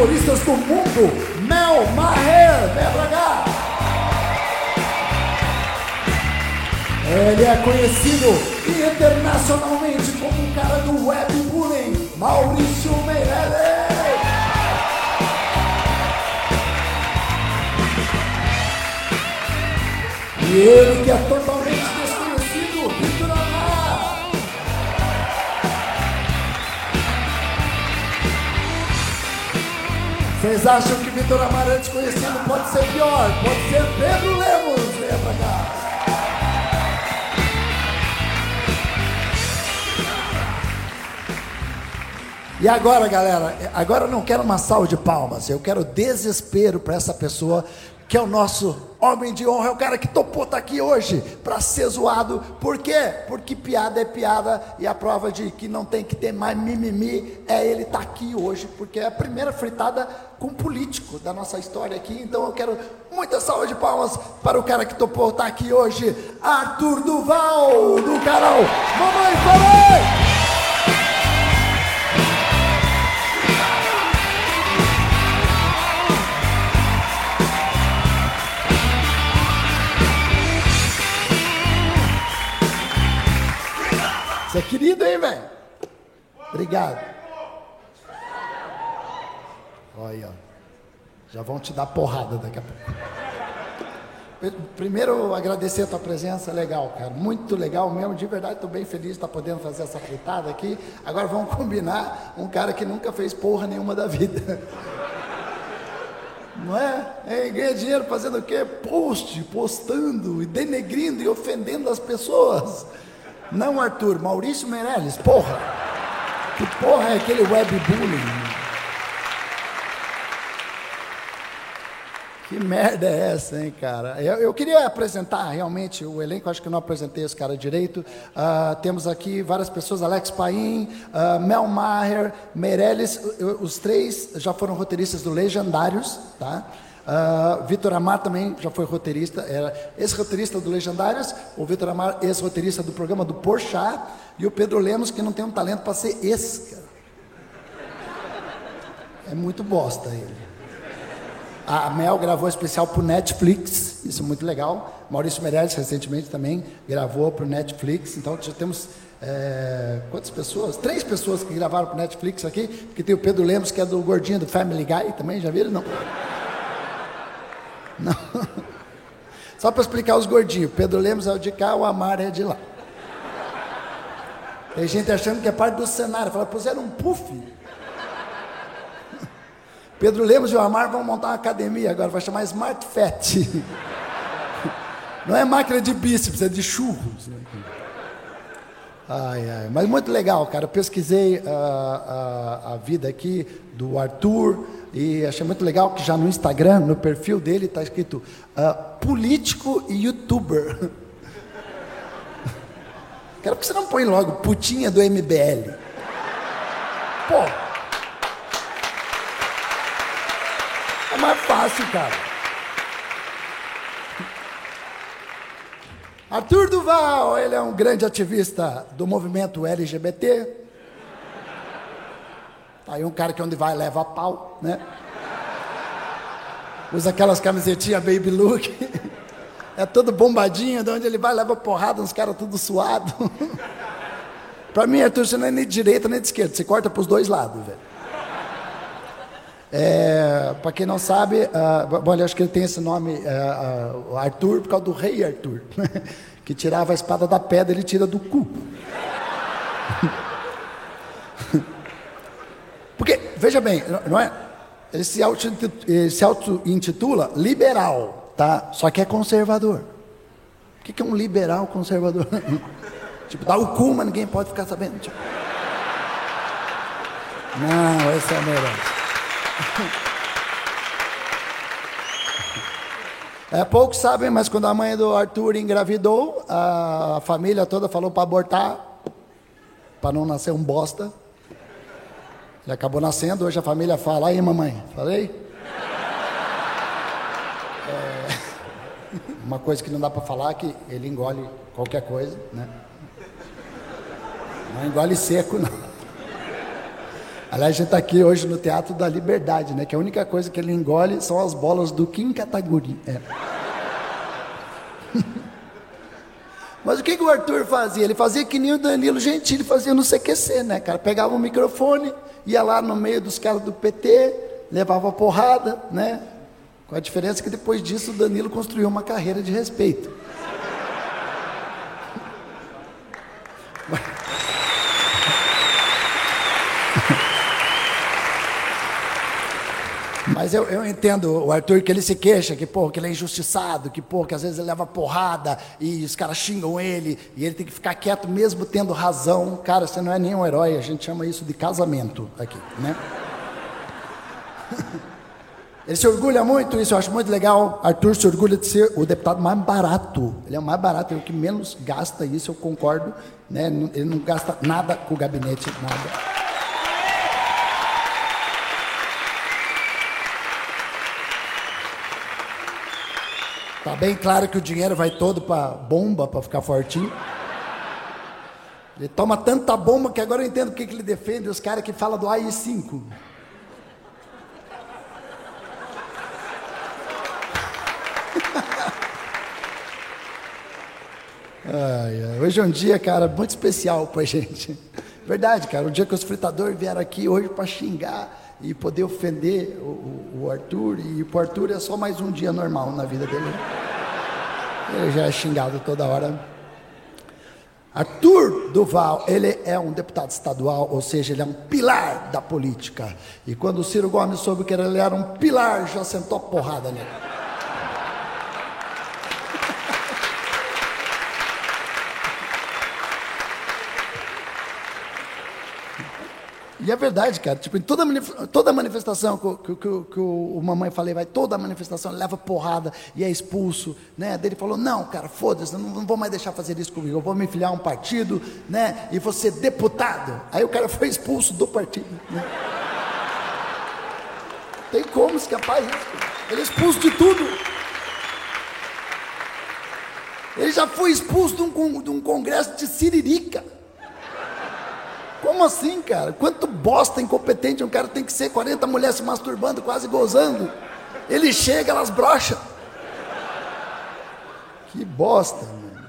Humoristas do Mundo, Mel Maher, venha para cá. Ele é conhecido internacionalmente como o cara do webbullying, Maurício Meirelles. E ele que é totalmente Vocês acham que Vitor Amar é desconhecido? Pode ser pior, pode ser Pedro Lemos, venha pra cá. E agora, galera, agora eu não quero uma salva de palmas, eu quero desespero para essa pessoa que é o nosso homem de honra, é o cara que topou estar tá aqui hoje para ser zoado. Por quê? Porque piada é piada e a prova de que não tem que ter mais mimimi é ele estar tá aqui hoje, porque é a primeira fritada com político da nossa história aqui. Então eu quero muita salva de palmas para o cara que topou estar tá aqui hoje, Arthur Duval, do canal Mamãe Falei! É querido, hein, velho? Obrigado. Olha, já vão te dar porrada daqui a pouco. Primeiro, agradecer a tua presença, legal, cara. Muito legal mesmo, de verdade, estou bem feliz de estar podendo fazer essa fritada aqui. Agora vamos combinar um cara que nunca fez porra nenhuma da vida. Não é? é ganha dinheiro fazendo o quê? Post, postando e denegrindo e ofendendo as pessoas. Não, Arthur, Maurício Meirelles, porra. Que porra é aquele webbullying? Que merda é essa, hein, cara? Eu, eu, queria apresentar realmente o elenco, acho que não apresentei esse cara direito. Uh, temos aqui várias pessoas, Alex Paim, uh, Mel Maher, Meirelles, os três já foram roteiristas do Legendários, tá? Uh, Vitor Amar também já foi roteirista, era ex-roteirista do Legendários, o Vitor Amar, ex-roteirista do programa do Porchat, e o Pedro Lemos, que não tem um talento para ser ex, cara. É muito bosta ele. A Mel gravou especial para o Netflix, isso é muito legal. Maurício Meirelles, recentemente, também gravou para o Netflix. Então, já temos é, quantas pessoas? Três pessoas que gravaram para o Netflix aqui, porque tem o Pedro Lemos, que é do Gordinho do Family Guy, também, já viram? Não. Não. Só para explicar os gordinhos. Pedro Lemos é o de cá, o Amar é de lá. Tem gente achando que é parte do cenário. Fala, puseram um puff. Pedro Lemos e o Amar vão montar uma academia agora, vai chamar Smart Fat. Não é máquina de bíceps, é de churros. Ai, ai, mas muito legal, cara. Eu pesquisei uh, uh, a vida aqui do Arthur e achei muito legal que já no Instagram, no perfil dele, está escrito uh, político e youtuber. Quero que você não põe logo putinha do MBL. Pô. É mais fácil, cara. Arthur Duval, ele é um grande ativista do movimento LGBT. Tá aí um cara que onde vai leva pau, né? Usa aquelas camisetinhas baby look. É todo bombadinho, de onde ele vai leva porrada, uns caras tudo suado. Para mim, Arthur, você não é nem de direita nem de esquerda, você corta para os dois lados, velho. É, para quem não sabe, uh, acho que ele tem esse nome, uh, uh, Arthur, por causa do rei Arthur, que tirava a espada da pedra, ele tira do cu. Porque, veja bem, não é? Ele se auto-intitula liberal, tá? Só que é conservador. O que é um liberal conservador? tipo, dá o cu, mas ninguém pode ficar sabendo. Tipo. Não, esse é o melhor. É, poucos sabem, mas quando a mãe do Arthur engravidou, a família toda falou para abortar, para não nascer um bosta. Ele acabou nascendo, hoje a família fala, aí mamãe, falei? É, uma coisa que não dá para falar é que ele engole qualquer coisa, né? Não engole seco, não. Aliás, a gente está aqui hoje no Teatro da Liberdade, né? Que a única coisa que ele engole são as bolas do Kim Kataguiri. É. Mas o que, que o Arthur fazia? Ele fazia que nem o Danilo Gentili fazia no CQC, né, cara? Pegava o microfone, ia lá no meio dos caras do PT, levava porrada, né? Com a diferença que depois disso o Danilo construiu uma carreira de respeito. Mas eu, eu entendo o Arthur que ele se queixa, que, porra, que ele é injustiçado, que, porra, que às vezes ele leva porrada e os caras xingam ele e ele tem que ficar quieto mesmo tendo razão. Cara, você não é nem um herói, a gente chama isso de casamento aqui, né? Ele se orgulha muito, isso eu acho muito legal. Arthur se orgulha de ser o deputado mais barato. Ele é o mais barato, é o que menos gasta, isso eu concordo. Né? Ele não gasta nada com o gabinete, nada. Tá bem claro que o dinheiro vai todo para bomba, para ficar fortinho. Ele toma tanta bomba que agora eu entendo porque que ele defende os caras que falam do AI-5. Ai. Hoje é um dia, cara, muito especial pra gente. Verdade, cara. O dia que os fritadores vieram aqui hoje para xingar e poder ofender o, o, Arthur. E o Arthur é só mais um dia normal na vida dele. Ele já é xingado toda hora. Arthur Duval, ele é um deputado estadual, ou seja, ele é um pilar da política. E quando o Ciro Gomes soube que ele era um pilar, já sentou porrada nele. E é verdade, cara. Tipo, em toda, toda manifestação que, que, que, que o mamãe falei, vai, toda manifestação leva porrada e é expulso, né? Dele falou, não, cara, foda-se, não, não vou mais deixar fazer isso comigo. Eu vou me filiar a um partido, né? E vou ser deputado. Aí o cara foi expulso do partido. Né? Tem como escapar isso? Ele é expulso de tudo. Ele já foi expulso de um, de um congresso de Siririca. Como assim, cara? Quanto bosta incompetente um cara tem que ser 40 mulheres se masturbando, quase gozando. Ele chega, elas brocham. Que bosta, mano.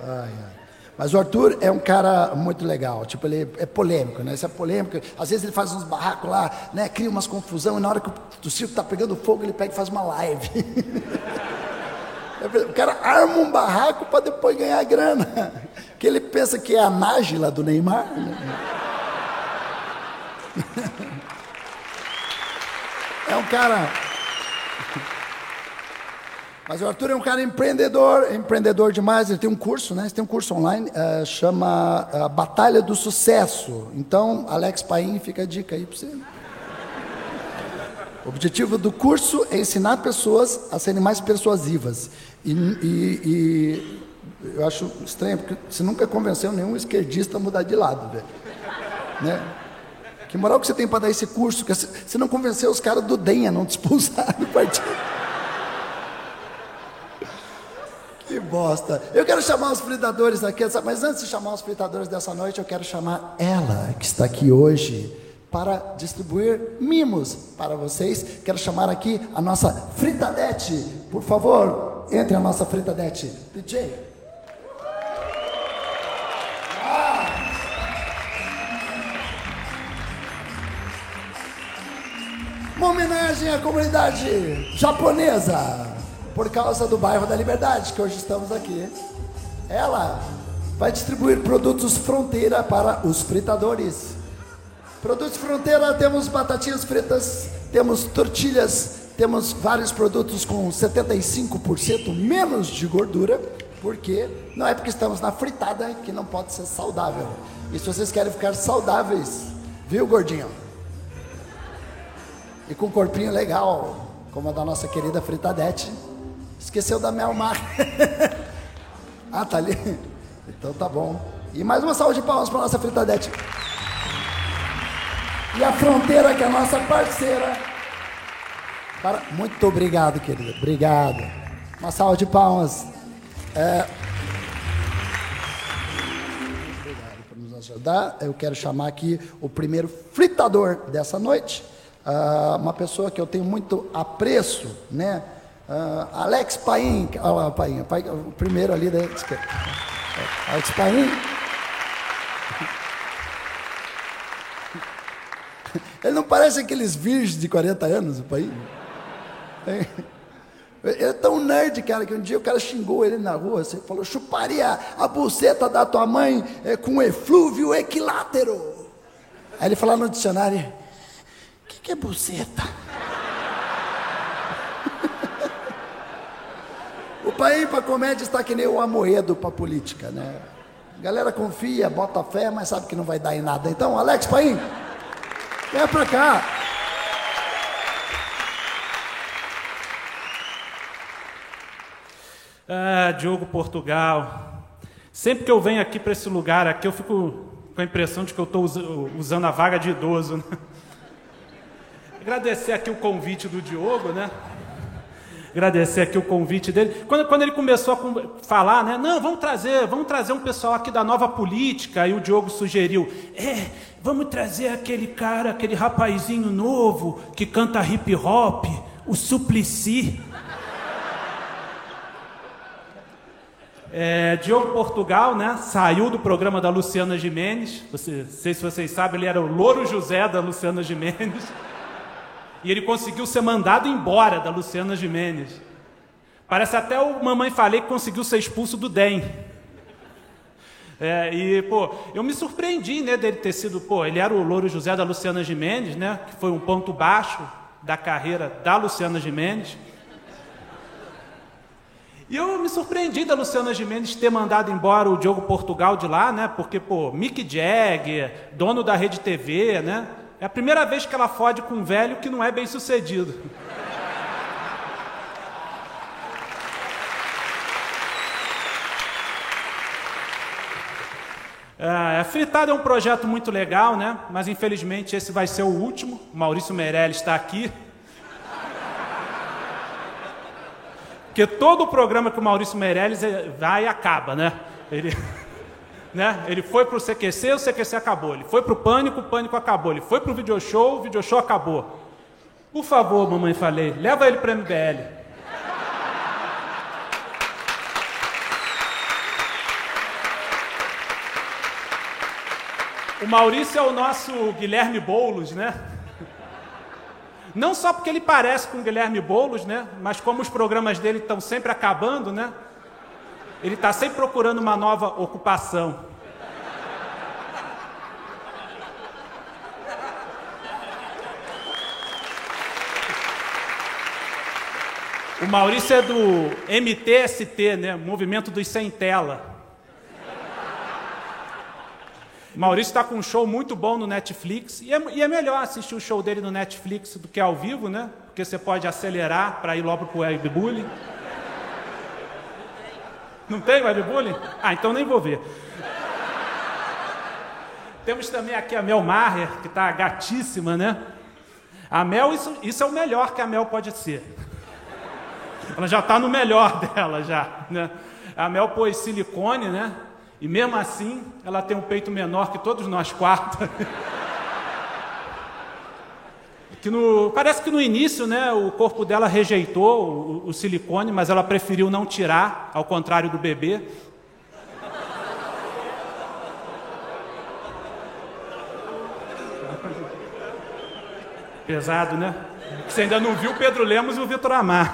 Ai, ai. Mas o Arthur é um cara muito legal, tipo, ele é polêmico, né? Isso é polêmico. Às vezes ele faz uns barracos lá, né? Cria umas confusão, e na hora que o circo tá pegando fogo, ele pega e faz uma live. o cara arma um barraco para depois ganhar grana que ele pensa que é a Nájila do Neymar. Né? É um cara. Mas o Arthur é um cara empreendedor, empreendedor demais. Ele tem um curso, né? Ele tem um curso online, uh, chama uh, Batalha do Sucesso. Então, Alex Paim, fica a dica aí para você. O objetivo do curso é ensinar pessoas a serem mais persuasivas. E, e, e eu acho estranho, porque você nunca convenceu nenhum esquerdista a mudar de lado, velho. Né? Que moral que você tem para dar esse curso? Que você não convenceu os caras do DEM a não te expulsar do partido. Que bosta. Eu quero chamar os fritadores aqui, mas antes de chamar os fritadores dessa noite, eu quero chamar ela, que está aqui hoje, para distribuir mimos para vocês. Quero chamar aqui a nossa fritadete. Por favor, entre a nossa fritadete. DJ. Uma homenagem à comunidade japonesa, por causa do bairro da Liberdade, que hoje estamos aqui. Ela vai distribuir produtos fronteira para os fritadores. Produtos fronteira, temos batatinhas fritas, temos tortilhas, temos vários produtos com 75% menos de gordura, porque não é porque estamos na fritada que não pode ser saudável. E se vocês querem ficar saudáveis, viu, gordinho? E com um corpinho legal, como a da nossa querida Fritadete. Esqueceu da Mel Mar. ah, tá ali? Então tá bom. E mais uma salva de palmas para nossa Fritadete. E a Fronteira, que é a nossa parceira. Para... Muito obrigado, querida. Obrigado. Uma salva de palmas. É... Obrigado por nos ajudar. Eu quero chamar aqui o primeiro fritador dessa noite. Uh, uma pessoa que eu tenho muito apreço, né? Uh, Alex Paim, olha lá, Paim, o primeiro ali da esquerda. Alex Paim. Ele não parece aqueles virgens de 40 anos, o Paim? Ele é tão nerd, cara, que um dia o cara xingou ele na rua, você falou, chuparia a buceta da tua mãe é, com eflúvio equilátero. Aí ele falou no dicionário, o que, que é buceta? o pai para comédia está que nem o Amoedo para política, né? A galera confia, bota fé, mas sabe que não vai dar em nada. Então, Alex Paim, vem para cá. Ah, Diogo Portugal. Sempre que eu venho aqui para esse lugar aqui, eu fico com a impressão de que eu estou usando a vaga de idoso. Né? Agradecer aqui o convite do Diogo, né? Agradecer aqui o convite dele. Quando, quando ele começou a falar, né? Não, vamos trazer, vamos trazer um pessoal aqui da nova política. E o Diogo sugeriu: é, vamos trazer aquele cara, aquele rapazinho novo que canta hip hop, o Suplicy. É, Diogo Portugal, né, saiu do programa da Luciana Jimenez. Você, não sei se vocês sabem, ele era o Louro José da Luciana Jimenez. E ele conseguiu ser mandado embora da Luciana Jimenez. Parece até o Mamãe Falei que conseguiu ser expulso do DEM. É, e, pô, eu me surpreendi, né, dele ter sido, pô, ele era o Louro José da Luciana Jimenez, né, que foi um ponto baixo da carreira da Luciana Jimenez. E eu me surpreendi da Luciana Gimenez ter mandado embora o Diogo Portugal de lá, né? Porque, pô, Mick Jagger, dono da Rede TV, né? É a primeira vez que ela fode com um velho que não é bem sucedido. É, a Fritada é um projeto muito legal, né? Mas infelizmente esse vai ser o último. Maurício Meirelles está aqui. Porque todo o programa que o Maurício Meirelles vai acaba, né? Ele, né? ele foi para o CQC, o CQC acabou. Ele foi para o Pânico, o Pânico acabou. Ele foi para o Video Show, o Video Show acabou. Por favor, mamãe, falei, leva ele para o MBL. O Maurício é o nosso Guilherme Boulos, né? Não só porque ele parece com Guilherme Boulos, né? Mas como os programas dele estão sempre acabando, né? Ele está sempre procurando uma nova ocupação. O Maurício é do MTST, né? Movimento dos Sem Tela. Maurício está com um show muito bom no Netflix e é, e é, melhor assistir o show dele no Netflix do que ao vivo, né? Porque você pode acelerar para ir logo para o webbullying. Não tem webbullying? Ah, então nem vou ver. Temos também aqui a Mel Maher, que está gatíssima, né? A Mel, isso, isso é o melhor que a Mel pode ser. Ela já está no melhor dela, já. Né? A Mel pôs silicone, né? E mesmo assim, ela tem um peito menor que todos nós quatro. que no, parece que no início, né, o corpo dela rejeitou o, o silicone, mas ela preferiu não tirar, ao contrário do bebê. Pesado, né? Você ainda não viu o Pedro Lemos e o Vitor Amar.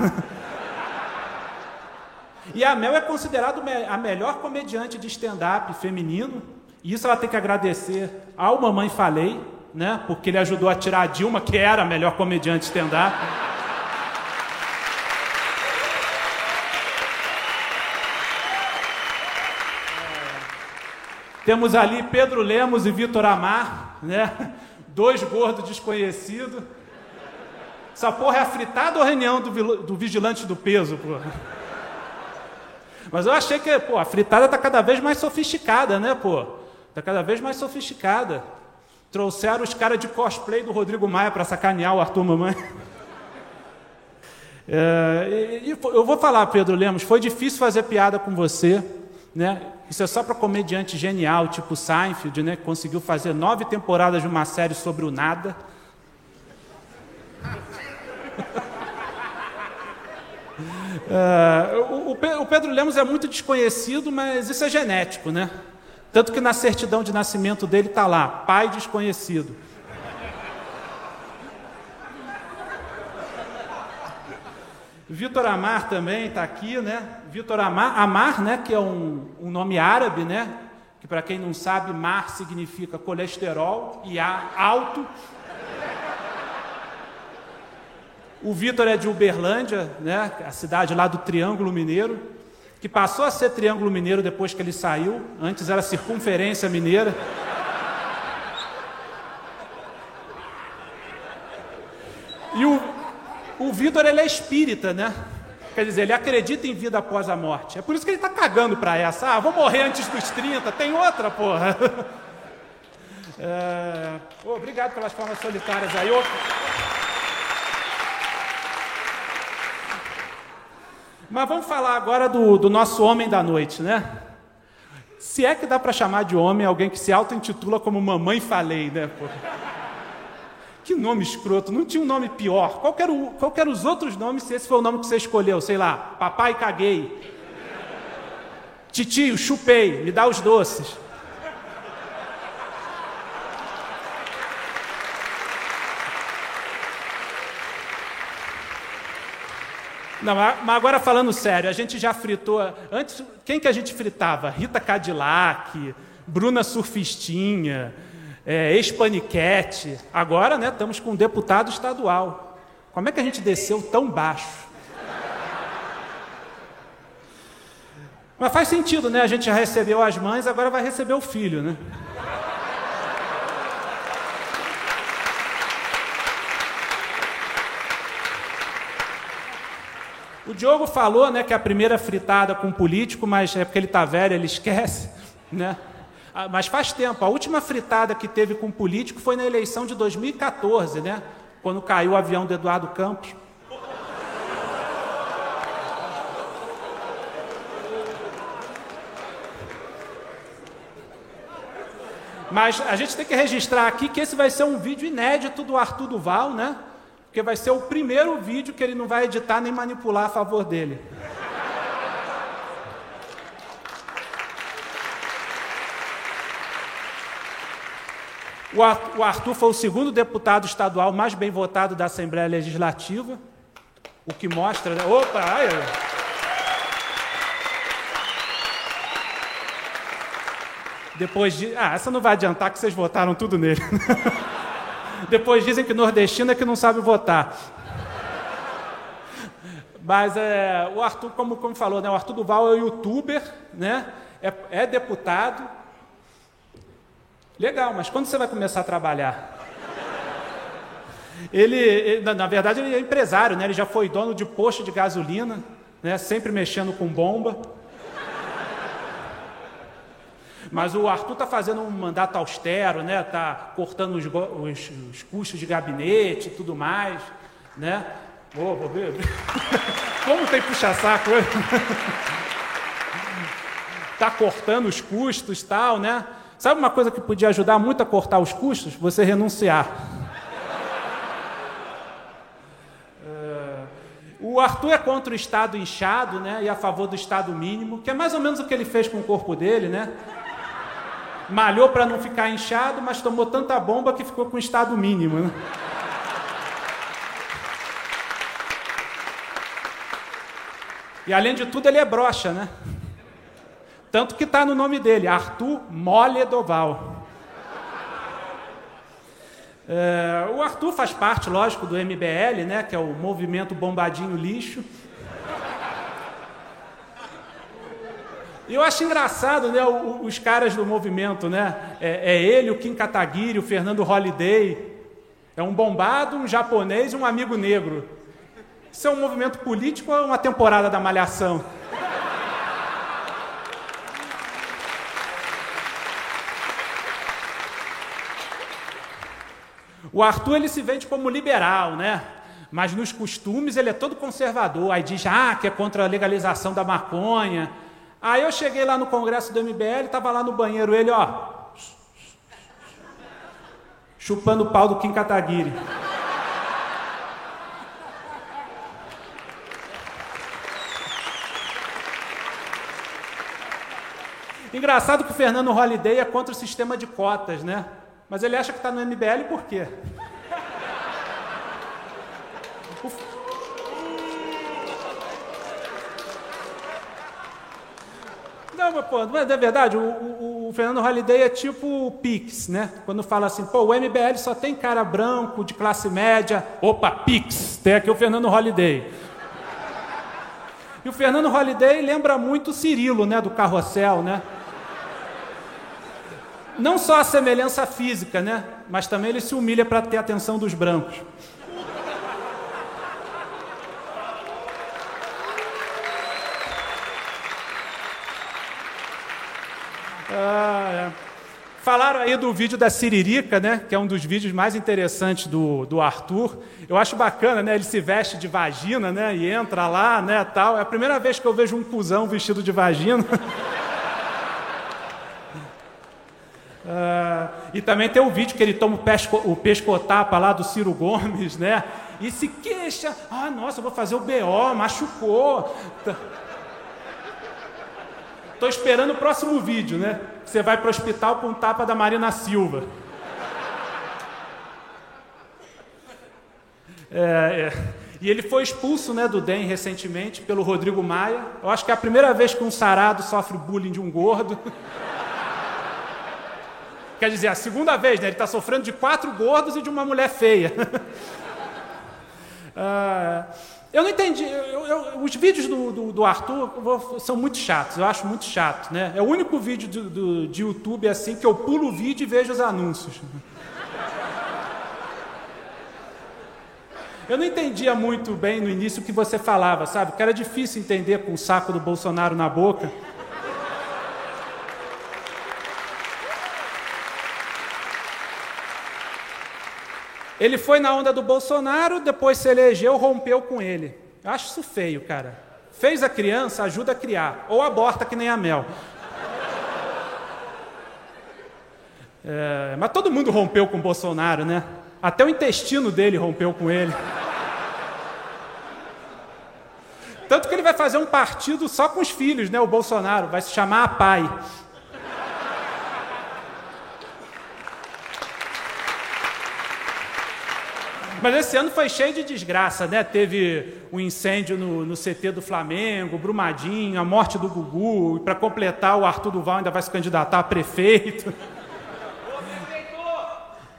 E a Mel é considerada a melhor comediante de stand-up feminino. E isso ela tem que agradecer ao Mamãe Falei, né? Porque ele ajudou a tirar a Dilma, que era a melhor comediante de stand-up. Temos ali Pedro Lemos e Vitor Amar, né? Dois gordos desconhecidos. Essa porra é a fritada ou a reunião do, do vigilante do peso, porra? Mas eu achei que, pô, a fritada está cada vez mais sofisticada, né, pô? Está cada vez mais sofisticada. Trouxeram os caras de cosplay do Rodrigo Maia para sacanear o Arthur Mamãe. É, e, e eu vou falar, Pedro Lemos, foi difícil fazer piada com você, né? Isso é só para comediante genial, tipo Seinfeld, né? Que conseguiu fazer nove temporadas de uma série sobre o nada. É, o, Pedro Lemos é muito desconhecido, mas isso é genético, né? Tanto que na certidão de nascimento dele está lá, pai desconhecido. Vitor Amar também está aqui, né? Vitor Amar, Amar, né? Que é um, um nome árabe, né? Que para quem não sabe, mar significa colesterol e a alto. O Vitor é de Uberlândia, né? A cidade lá do Triângulo Mineiro, que passou a ser Triângulo Mineiro depois que ele saiu. Antes era Circunferência Mineira. E o, o Vitor ele é espírita, né? Quer dizer, ele acredita em vida após a morte. É por isso que ele está cagando para essa. Ah, vou morrer antes dos 30, tem outra, porra. É... Oh, obrigado pelas palmas solitárias aí. Oh. Mas vamos falar agora do, do nosso homem da noite, né? Se é que dá para chamar de homem alguém que se auto-intitula como Mamãe Falei, né? Porra. Que nome escroto, não tinha um nome pior. Qual eram os outros nomes se esse foi o nome que você escolheu? Sei lá, papai caguei. Titio, chupei, me dá os doces. Não, mas agora falando sério, a gente já fritou. Antes, quem que a gente fritava? Rita Cadillac, Bruna Surfistinha, é, ex-paniquete. Agora, né, estamos com um deputado estadual. Como é que a gente desceu tão baixo? Mas faz sentido, né? A gente já recebeu as mães, agora vai receber o filho, né? O Diogo falou, né, que é a primeira fritada com político, mas é porque ele está velho, ele esquece, né? Ah, mas faz tempo. A última fritada que teve com político foi na eleição de 2014, né? Quando caiu o avião do Eduardo Campos. Mas a gente tem que registrar aqui que esse vai ser um vídeo inédito do Arthur Duval, né? Porque vai ser o primeiro vídeo que ele não vai editar nem manipular a favor dele. O Arthur foi o segundo deputado estadual mais bem votado da Assembleia Legislativa, o que mostra. Né? Opa! Ai, Depois de. Ah, essa não vai adiantar que vocês votaram tudo nele. Depois dizem que nordestino é que não sabe votar. Mas é, o Arthur, como, como falou, né, o Arthur Duval é youtuber, né, é, é deputado, Legal, mas quando você vai começar a trabalhar? Ele, ele, na verdade, ele é empresário, né? Ele já foi dono de posto de gasolina, né? Sempre mexendo com bomba. Mas o Arthur está fazendo um mandato austero, né? Está cortando os, os, os, custos de gabinete e tudo mais, né? Vou ver. Como tem puxa-saco? Está cortando os custos, tal, né? Sabe uma coisa que podia ajudar muito a cortar os custos? Você renunciar. É, o Arthur é contra o Estado inchado né, e a favor do Estado mínimo, que é mais ou menos o que ele fez com o corpo dele, né? Malhou para não ficar inchado, mas tomou tanta bomba que ficou com Estado mínimo. Né? E além de tudo, ele é broxa, né? Tanto que está no nome dele, Arthur Moledoval. É, o Arthur faz parte, lógico, do MBL, né, que é o Movimento Bombadinho Lixo. E eu acho engraçado, né, os caras do movimento, né? É, é ele, o Kim Kataguiri, o Fernando Holliday. É um bombado, um japonês e um amigo negro. Isso é um movimento político ou é uma temporada da Malhação? O Arthur ele se vende como liberal, né? Mas nos costumes ele é todo conservador. Aí diz, ah, que é contra a legalização da maconha. Aí eu cheguei lá no congresso do MBL, estava lá no banheiro ele, ó, chupando o pau do Kim Kataguiri. Engraçado que o Fernando Holliday é contra o sistema de cotas, né? Mas ele acha que está no MBL por quê? Não, mas, pô, não é, é verdade, o, o, o, Fernando Holliday é tipo o Pix, né? Quando fala assim, pô, o MBL só tem cara branco, de classe média. Opa, Pix, tem aqui o Fernando Holliday. E o Fernando Holliday lembra muito o Cirilo, né, do Carrossel, né? Não só a semelhança física, né? Mas também ele se humilha para ter a atenção dos brancos. Ah, é. Falaram aí do vídeo da Siririca, né? Que é um dos vídeos mais interessantes do, do Arthur. Eu acho bacana, né? Ele se veste de vagina, né? E entra lá, né? Tal. É a primeira vez que eu vejo um cuzão vestido de vagina. Uh, e também tem o vídeo que ele toma o, pesco, o pescotapa lá do Ciro Gomes, né? E se queixa, ah, nossa, eu vou fazer o BO, machucou. Estou esperando o próximo vídeo, né? Você vai para o hospital com um tapa da Marina Silva. É, é. E ele foi expulso né, do DEM recentemente pelo Rodrigo Maia. Eu acho que é a primeira vez que um sarado sofre bullying de um gordo. Quer dizer, a segunda vez, né? Ele está sofrendo de quatro gordos e de uma mulher feia. ah, eu não entendi. Eu, eu, os vídeos do, do, do Arthur são muito chatos, eu acho muito chato. Né? É o único vídeo do, do, de YouTube assim que eu pulo o vídeo e vejo os anúncios. Eu não entendia muito bem no início o que você falava, sabe? Que era difícil entender com o saco do Bolsonaro na boca. Ele foi na onda do Bolsonaro, depois se elegeu, rompeu com ele. Eu acho isso feio, cara. Fez a criança, ajuda a criar. Ou aborta que nem a mel. É, mas todo mundo rompeu com o Bolsonaro, né? Até o intestino dele rompeu com ele. Tanto que ele vai fazer um partido só com os filhos, né? O Bolsonaro vai se chamar a Pai. Mas esse ano foi cheio de desgraça, né? Teve o um incêndio no, no, CT do Flamengo, Brumadinho, a morte do Gugu, e para completar, o Arthur Duval ainda vai se candidatar a prefeito.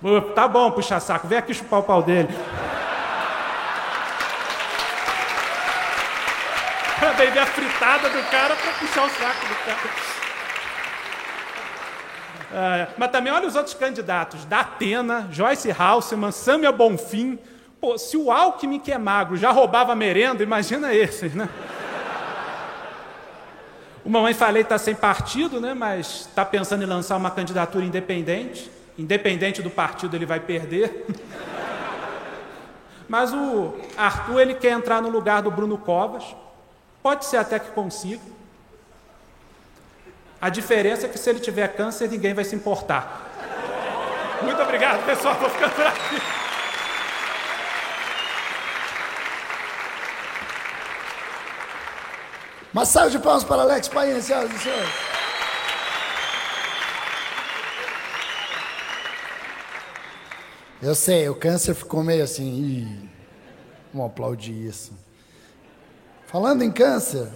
Ô, tá bom, puxa saco, vem aqui chupar o pau dele. Para beber a fritada do cara para puxar o saco do cara. É, mas também olha os outros candidatos: Datena, Joyce Halseman, Samia Bonfim. Pô, se o Alckmin, que é magro, já roubava merenda, imagina esses, né? O Mamãe Falei está sem partido, né? mas está pensando em lançar uma candidatura independente. Independente do partido, ele vai perder. mas o Arthur ele quer entrar no lugar do Bruno Covas. Pode ser até que consiga. A diferença é que se ele tiver câncer, ninguém vai se importar. Muito obrigado, pessoal. Vou ficando por aqui. Uma salva de palmas para Alex Painha, senhoras e senhores. Eu sei, o câncer ficou meio assim. Ih, vamos aplaudir isso. Falando em câncer,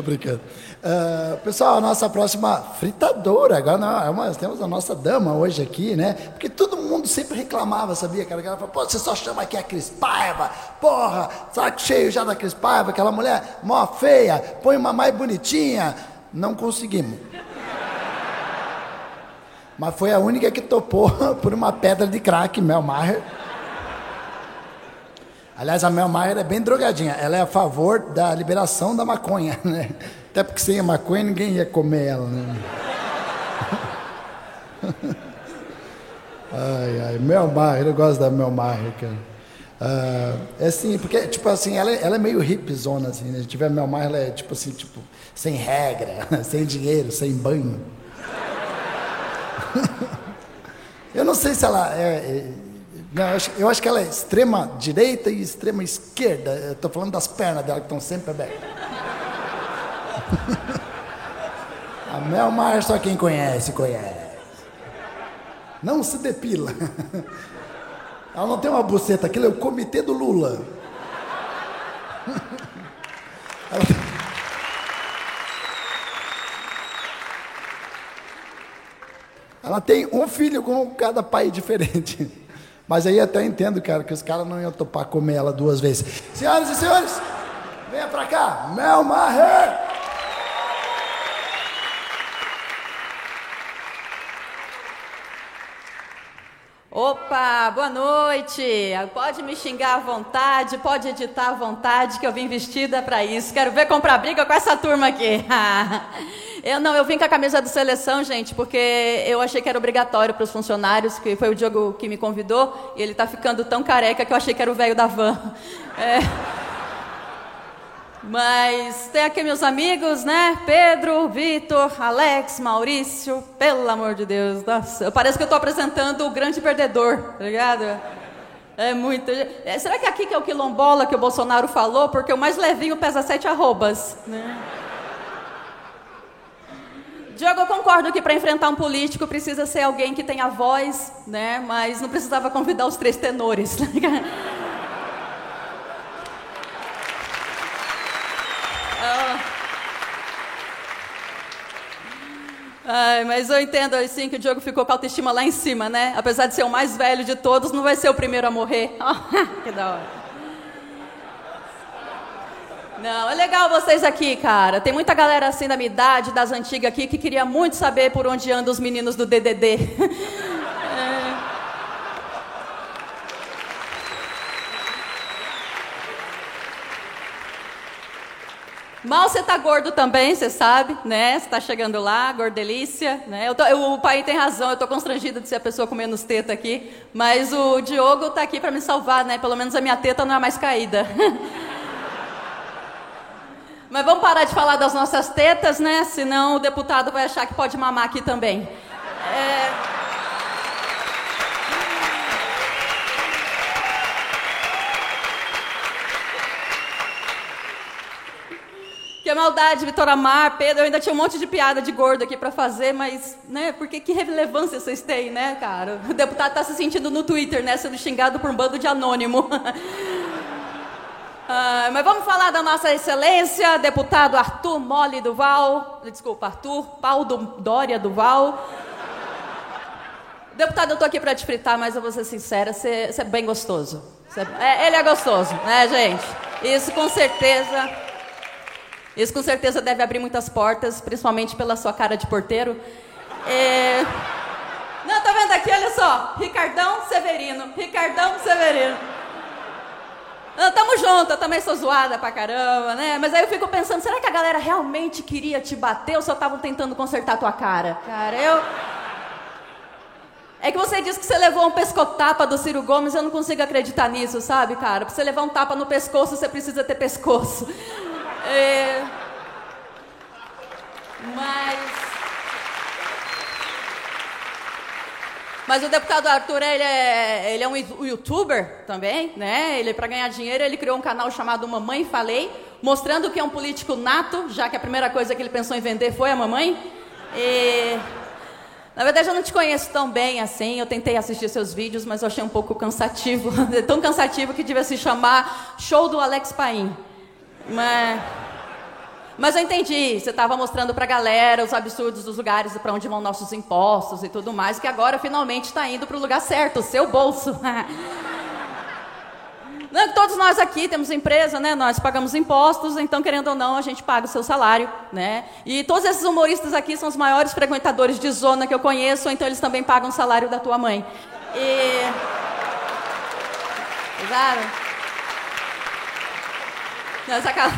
Tô brincando. Uh, pessoal, a nossa próxima fritadora, agora não, é uma, temos a nossa dama hoje aqui, né? Porque todo mundo sempre reclamava, sabia? Cara, ela falava, pô, você só chama aqui a Cris Paiva, porra, saco cheio já da Cris Paiva, aquela mulher mó feia, põe uma mais bonitinha. Não conseguimos. Mas foi a única que topou por uma pedra de crack, Mel Maher. Aliás, a Mel Mayer é bem drogadinha. Ela é a favor da liberação da maconha, né? Até porque sem a maconha ninguém ia comer ela, né? Ai, ai, Mel eu gosto da Mel Maher, cara. Uh, é assim, porque, tipo assim, ela, é, ela é meio hipzona, assim, né? Se tiver Mel ela é, tipo assim, tipo, sem regra, sem dinheiro, sem banho. eu não sei se ela é... é não, eu, acho, que ela é extrema direita e extrema esquerda. Tô falando das pernas dela, que estão sempre abertas. A Mel Maher, só quem conhece, conhece. Não se depila. Ela não tem uma buceta, aquilo é o comitê do Lula. Ela... Ela tem um filho com cada pai diferente. Mas aí até entendo, cara, que os caras não iam topar comer ela duas vezes. Senhoras e senhores, venha pra cá, Mel Maher! Opa, boa noite. Pode me xingar à vontade, pode editar à vontade, que eu vim vestida para isso. Quero ver comprar briga com essa turma aqui. eu não, eu vim com a camisa de seleção, gente, porque eu achei que era obrigatório para os funcionários, que foi o Diogo que me convidou, e ele está ficando tão careca que eu achei que era o velho da van. É. Mas tem aqui meus amigos, né? Pedro, Vitor, Alex, Maurício. Pelo amor de Deus, nossa, parece que eu estou apresentando o grande perdedor, tá ligado? É muito. É, será que aqui que é o quilombola que o Bolsonaro falou? Porque o mais levinho pesa sete arrobas, né? Diogo, eu concordo que para enfrentar um político precisa ser alguém que tenha voz, né? Mas não precisava convidar os três tenores. Tá Ai, mas eu entendo assim que o Diogo ficou com a autoestima lá em cima, né? Apesar de ser o mais velho de todos, não vai ser o primeiro a morrer. que da hora. Não, é legal vocês aqui, cara. Tem muita galera assim da minha idade, das antigas aqui, que queria muito saber por onde andam os meninos do DDD. Mal você tá gordo também, você sabe, né? Você tá chegando lá, gordelícia, né? Eu tô, eu, o pai tem razão, eu tô constrangida de ser a pessoa com menos teta aqui, mas o Diogo tá aqui para me salvar, né? Pelo menos a minha teta não é mais caída. mas vamos parar de falar das nossas tetas, né? Senão o deputado vai achar que pode mamar aqui também. É... Que maldade, Vitor Amar, Pedro, eu ainda tinha um monte de piada de gordo aqui para fazer, mas, né, porque que relevância vocês têm, né, cara? O deputado está se sentindo no Twitter, né, sendo xingado por um bando de anônimo. ah, mas vamos falar da nossa excelência, deputado Arthur Mole Duval, desculpa, Arthur Paulo Dória Duval. Deputado, eu tô aqui para te fritar, mas eu vou ser sincera, você, é bem gostoso. É, ele é gostoso, né, gente? Isso com certeza isso com certeza deve abrir muitas portas, principalmente pela sua cara de porteiro. É... Não, tá vendo aqui? Olha só. Ricardão Severino. Ricardão Severino. Não, tamo junto, eu também sou zoada pra caramba, né? Mas aí eu fico pensando, será que a galera realmente queria te bater ou só estavam tentando consertar tua cara? Cara, eu. É que você disse que você levou um pescotapa do Ciro Gomes, eu não consigo acreditar nisso, sabe, cara? Pra você levar um tapa no pescoço, você precisa ter pescoço. É... Mas. Mas o deputado Arthur, ele é, ele é um youtuber também, né? Ele, para ganhar dinheiro, ele criou um canal chamado Mamãe Falei, mostrando que é um político nato, já que a primeira coisa que ele pensou em vender foi a mamãe. E... Na verdade, eu não te conheço tão bem assim. Eu tentei assistir seus vídeos, mas eu achei um pouco cansativo. tão cansativo que devia se chamar Show do Alex Paim. Mas, mas eu entendi. Você estava mostrando para a galera os absurdos dos lugares para onde vão nossos impostos e tudo mais, que agora finalmente está indo para o lugar certo, o seu bolso. Não, todos nós aqui temos empresa, né? Nós pagamos impostos, então querendo ou não, a gente paga o seu salário, né? E todos esses humoristas aqui são os maiores frequentadores de zona que eu conheço, então eles também pagam o salário da tua mãe. E Exato. Não, saca...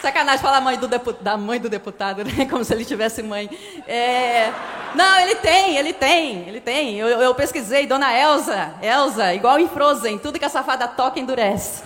Sacanagem falar mãe do depu... da mãe do deputado, né? Como se ele tivesse mãe. É... Não, ele tem, ele tem, ele tem. Eu, eu pesquisei, Dona Elsa, Elsa, igual em Frozen, tudo que a safada toca endurece.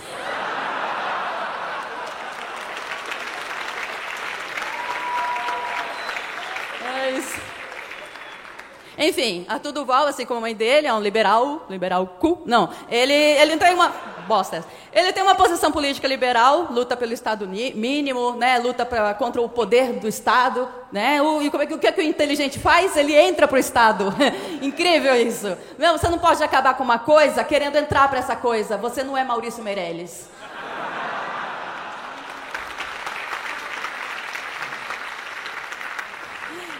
Enfim, Arthur Duval, assim como a mãe dele, é um liberal, liberal cu, não, ele, ele tem uma, bosta, ele tem uma posição política liberal, luta pelo Estado mínimo, né, luta pra, contra o poder do Estado, né, o, e como é que, o que, é que o inteligente faz? Ele entra para o Estado, incrível isso, não, você não pode acabar com uma coisa querendo entrar para essa coisa, você não é Maurício Meirelles.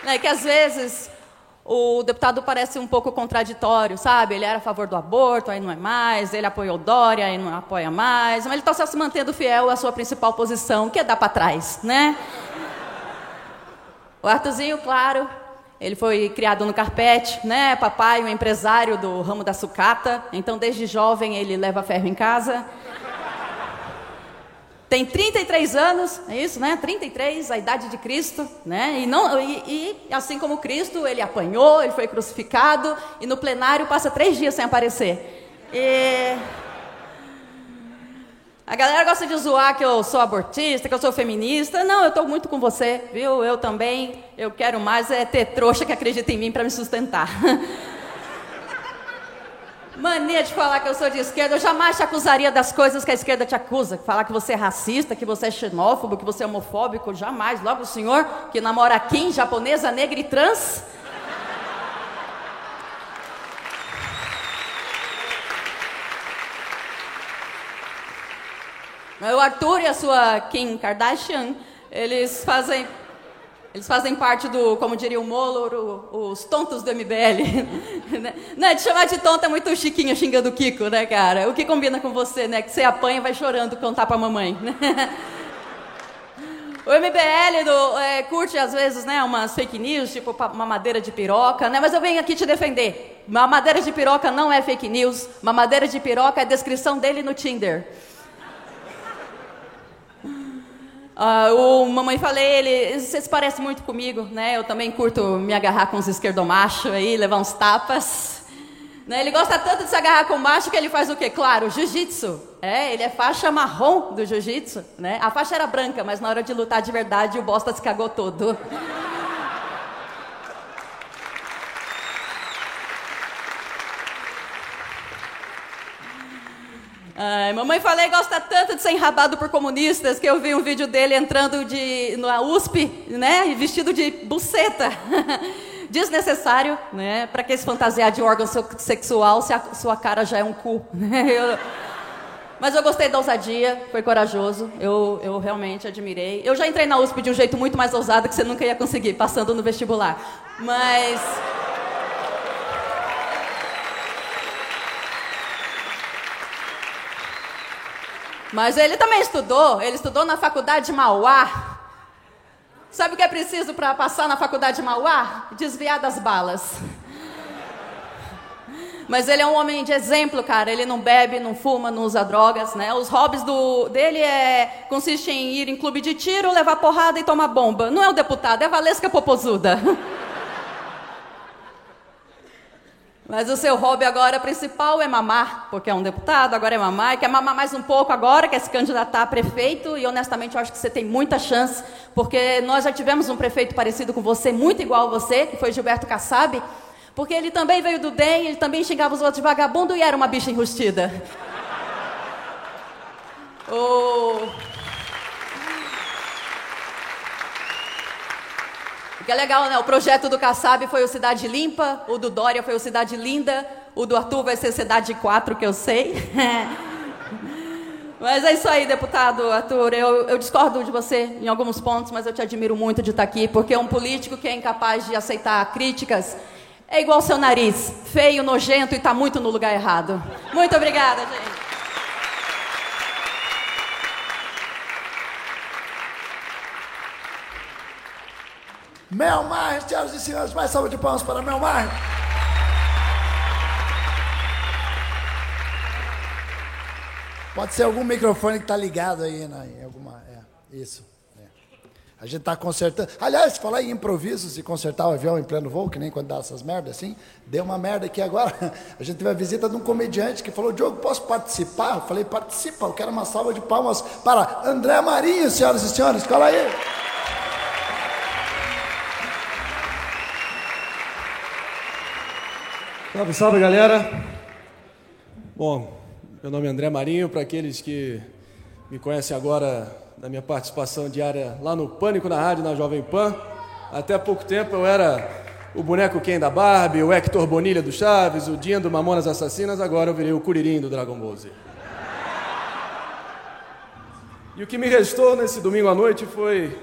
É que às vezes o deputado parece um pouco contraditório, sabe? Ele era a favor do aborto, aí não é mais, ele apoiou Dória, aí não apoia mais, mas ele está se mantendo fiel à sua principal posição, que é dar para trás, né? O Artuzinho, claro, ele foi criado no carpete, né? Papai, um empresário do ramo da sucata, então desde jovem ele leva ferro em casa. Tem 33 anos, é isso, né? 33, a idade de Cristo, né? E, não, e, e, assim como Cristo, ele apanhou, ele foi crucificado e no plenário passa três dias sem aparecer. E... A galera gosta de zoar que eu sou abortista, que eu sou feminista. Não, eu estou muito com você, viu? Eu também. Eu quero mais é ter trouxa que acredita em mim para me sustentar. Mania de falar que eu sou de esquerda. Eu jamais te acusaria das coisas que a esquerda te acusa. Falar que você é racista, que você é xenófobo, que você é homofóbico. Jamais. Logo o senhor que namora Kim, japonesa, negra e trans. O Arthur e a sua Kim Kardashian, eles fazem eles fazem parte do, como diria o Molo, os tontos do MBL. Né? De chamar de tonto é muito chiquinho xingando o Kiko, né, cara? O que combina com você, né? Que você apanha e vai chorando contar pra mamãe. Né? O MBL do, é, curte, às vezes, né, umas fake news, tipo mamadeira de piroca, né? Mas eu venho aqui te defender. Mamadeira de piroca não é fake news. Mamadeira de piroca é descrição dele no Tinder. Uh, o Mamãe Falei, ele, você se parece muito comigo, né? Eu também curto me agarrar com os esquerdomachos aí, levar uns tapas. Né? Ele gosta tanto de se agarrar com macho que ele faz o quê? Claro, jiu-jitsu. É, ele é faixa marrom do jiu-jitsu, né? A faixa era branca, mas na hora de lutar de verdade o bosta se cagou todo. Ai, mamãe falei gosta tanto de ser enrabado por comunistas que eu vi um vídeo dele entrando de, na USP, né, vestido de buceta. Desnecessário, né? Para que se fantasiar de órgão sexual se a sua cara já é um cu? Né? Eu... Mas eu gostei da ousadia, foi corajoso, eu, eu realmente admirei. Eu já entrei na USP de um jeito muito mais ousado que você nunca ia conseguir, passando no vestibular. Mas. Mas ele também estudou, ele estudou na faculdade de Mauá. Sabe o que é preciso para passar na faculdade de Mauá? Desviar das balas. Mas ele é um homem de exemplo, cara. Ele não bebe, não fuma, não usa drogas, né? Os hobbies do, dele é, consiste em ir em clube de tiro, levar porrada e tomar bomba. Não é o deputado, é a Valesca Popozuda. Mas o seu hobby agora principal é mamar, porque é um deputado, agora é mamar, e quer mamar mais um pouco agora, quer se candidatar a prefeito, e honestamente eu acho que você tem muita chance, porque nós já tivemos um prefeito parecido com você, muito igual a você, que foi Gilberto Kassab, porque ele também veio do DEM, ele também xingava os outros de vagabundo e era uma bicha enrustida. o... O que é legal, né? O projeto do Kassab foi o Cidade Limpa, o do Dória foi o Cidade Linda, o do Arthur vai ser Cidade 4, que eu sei. mas é isso aí, deputado Arthur. Eu, eu, discordo de você em alguns pontos, mas eu te admiro muito de estar aqui, porque um político que é incapaz de aceitar críticas. É igual seu nariz, feio, nojento e está muito no lugar errado. Muito obrigada, gente. Melmar, senhoras e senhores, mais salva de palmas para Melmar. Pode ser algum microfone que está ligado aí, né? Em alguma, é, isso. É. A gente está consertando. Aliás, falar em improvisos e consertar o avião em pleno voo, que nem quando dá essas merdas assim, deu uma merda aqui agora. A gente teve a visita de um comediante que falou: Diogo, posso participar? Eu falei: participa, eu quero uma salva de palmas para André Marinho, senhoras e senhores. Cola aí. Salve, salve galera. Bom, meu nome é André Marinho, para aqueles que me conhecem agora da minha participação diária lá no Pânico na Rádio, na Jovem Pan. Até pouco tempo eu era o boneco Ken da Barbie, o Hector Bonilha do Chaves, o Dinho do Mamonas Assassinas, agora eu virei o Curirim do Dragon Ball Z. E o que me restou nesse domingo à noite foi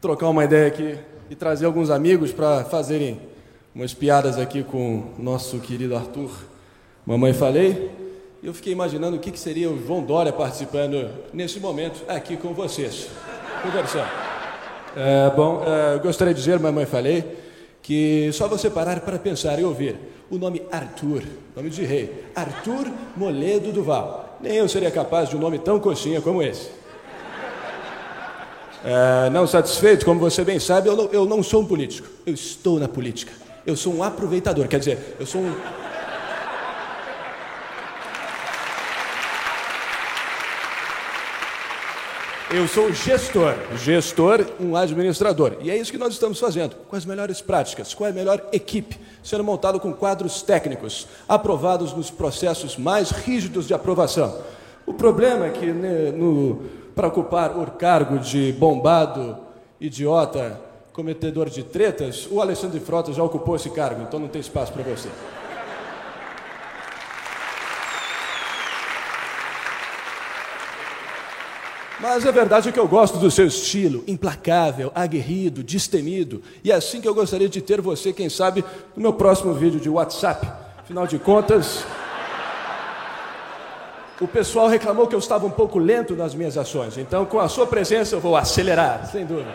trocar uma ideia aqui e trazer alguns amigos para fazerem umas piadas aqui com nosso querido Arthur. Mamãe falei, eu fiquei imaginando o que, que seria o João Dória participando nesse momento aqui com vocês, conversando. É, bom, é, gostaria de dizer, mamãe falei, que só você parar para pensar e ouvir o nome Arthur, nome de rei, Arthur Moledo Duval. Nem eu seria capaz de um nome tão coxinha como esse. É, não satisfeito, como você bem sabe, eu não, eu não sou um político. Eu estou na política. Eu sou um aproveitador, quer dizer, eu sou um Eu sou gestor, gestor, um administrador. E é isso que nós estamos fazendo, com as melhores práticas, com a melhor equipe, sendo montado com quadros técnicos, aprovados nos processos mais rígidos de aprovação. O problema é que, né, para ocupar o cargo de bombado, idiota, cometedor de tretas, o Alexandre Frota já ocupou esse cargo, então não tem espaço para você. Mas é verdade que eu gosto do seu estilo, implacável, aguerrido, destemido. E é assim que eu gostaria de ter você, quem sabe, no meu próximo vídeo de WhatsApp. Afinal de contas, o pessoal reclamou que eu estava um pouco lento nas minhas ações. Então, com a sua presença, eu vou acelerar, sem dúvida.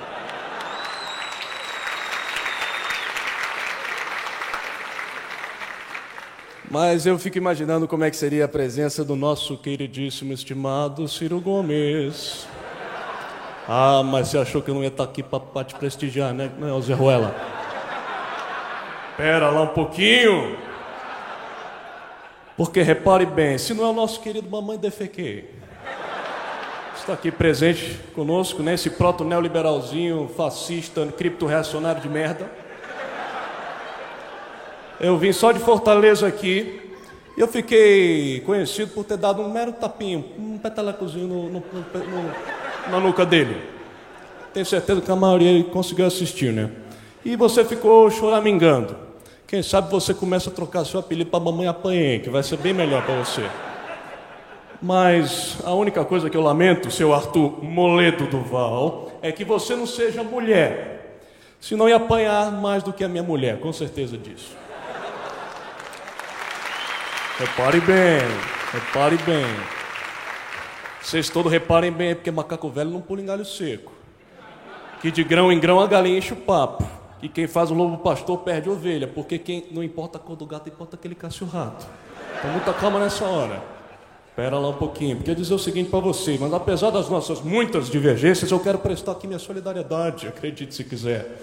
Mas eu fico imaginando como é que seria a presença do nosso queridíssimo, estimado Ciro Gomes. Ah, mas você achou que eu não ia estar aqui para te prestigiar, né, né Zé Ruela? Pera lá um pouquinho. Porque repare bem, se não é o nosso querido Mamãe Defequei, está aqui presente conosco, né, esse proto-neoliberalzinho, fascista, cripto-reacionário de merda. Eu vim só de Fortaleza aqui. E eu fiquei conhecido por ter dado um mero tapinho, um petelecozinho no, no, no, na nuca dele. Tenho certeza que a maioria conseguiu assistir, né? E você ficou choramingando. Quem sabe você começa a trocar seu apelido para Mamãe Apanhei, que vai ser bem melhor para você. Mas a única coisa que eu lamento, seu Arthur Moledo Duval, é que você não seja mulher. Senão ia apanhar mais do que a minha mulher, com certeza disso. Repare bem, repare bem. Vocês todos reparem bem, porque macaco velho não pula em galho seco. Que de grão em grão a galinha enche o papo. E quem faz o lobo pastor perde ovelha, porque quem não importa a cor do gato, importa aquele cachorrato. Então muita calma nessa hora. Espera lá um pouquinho, porque eu dizer o seguinte para você, mas apesar das nossas muitas divergências, eu quero prestar aqui minha solidariedade, acredite se quiser.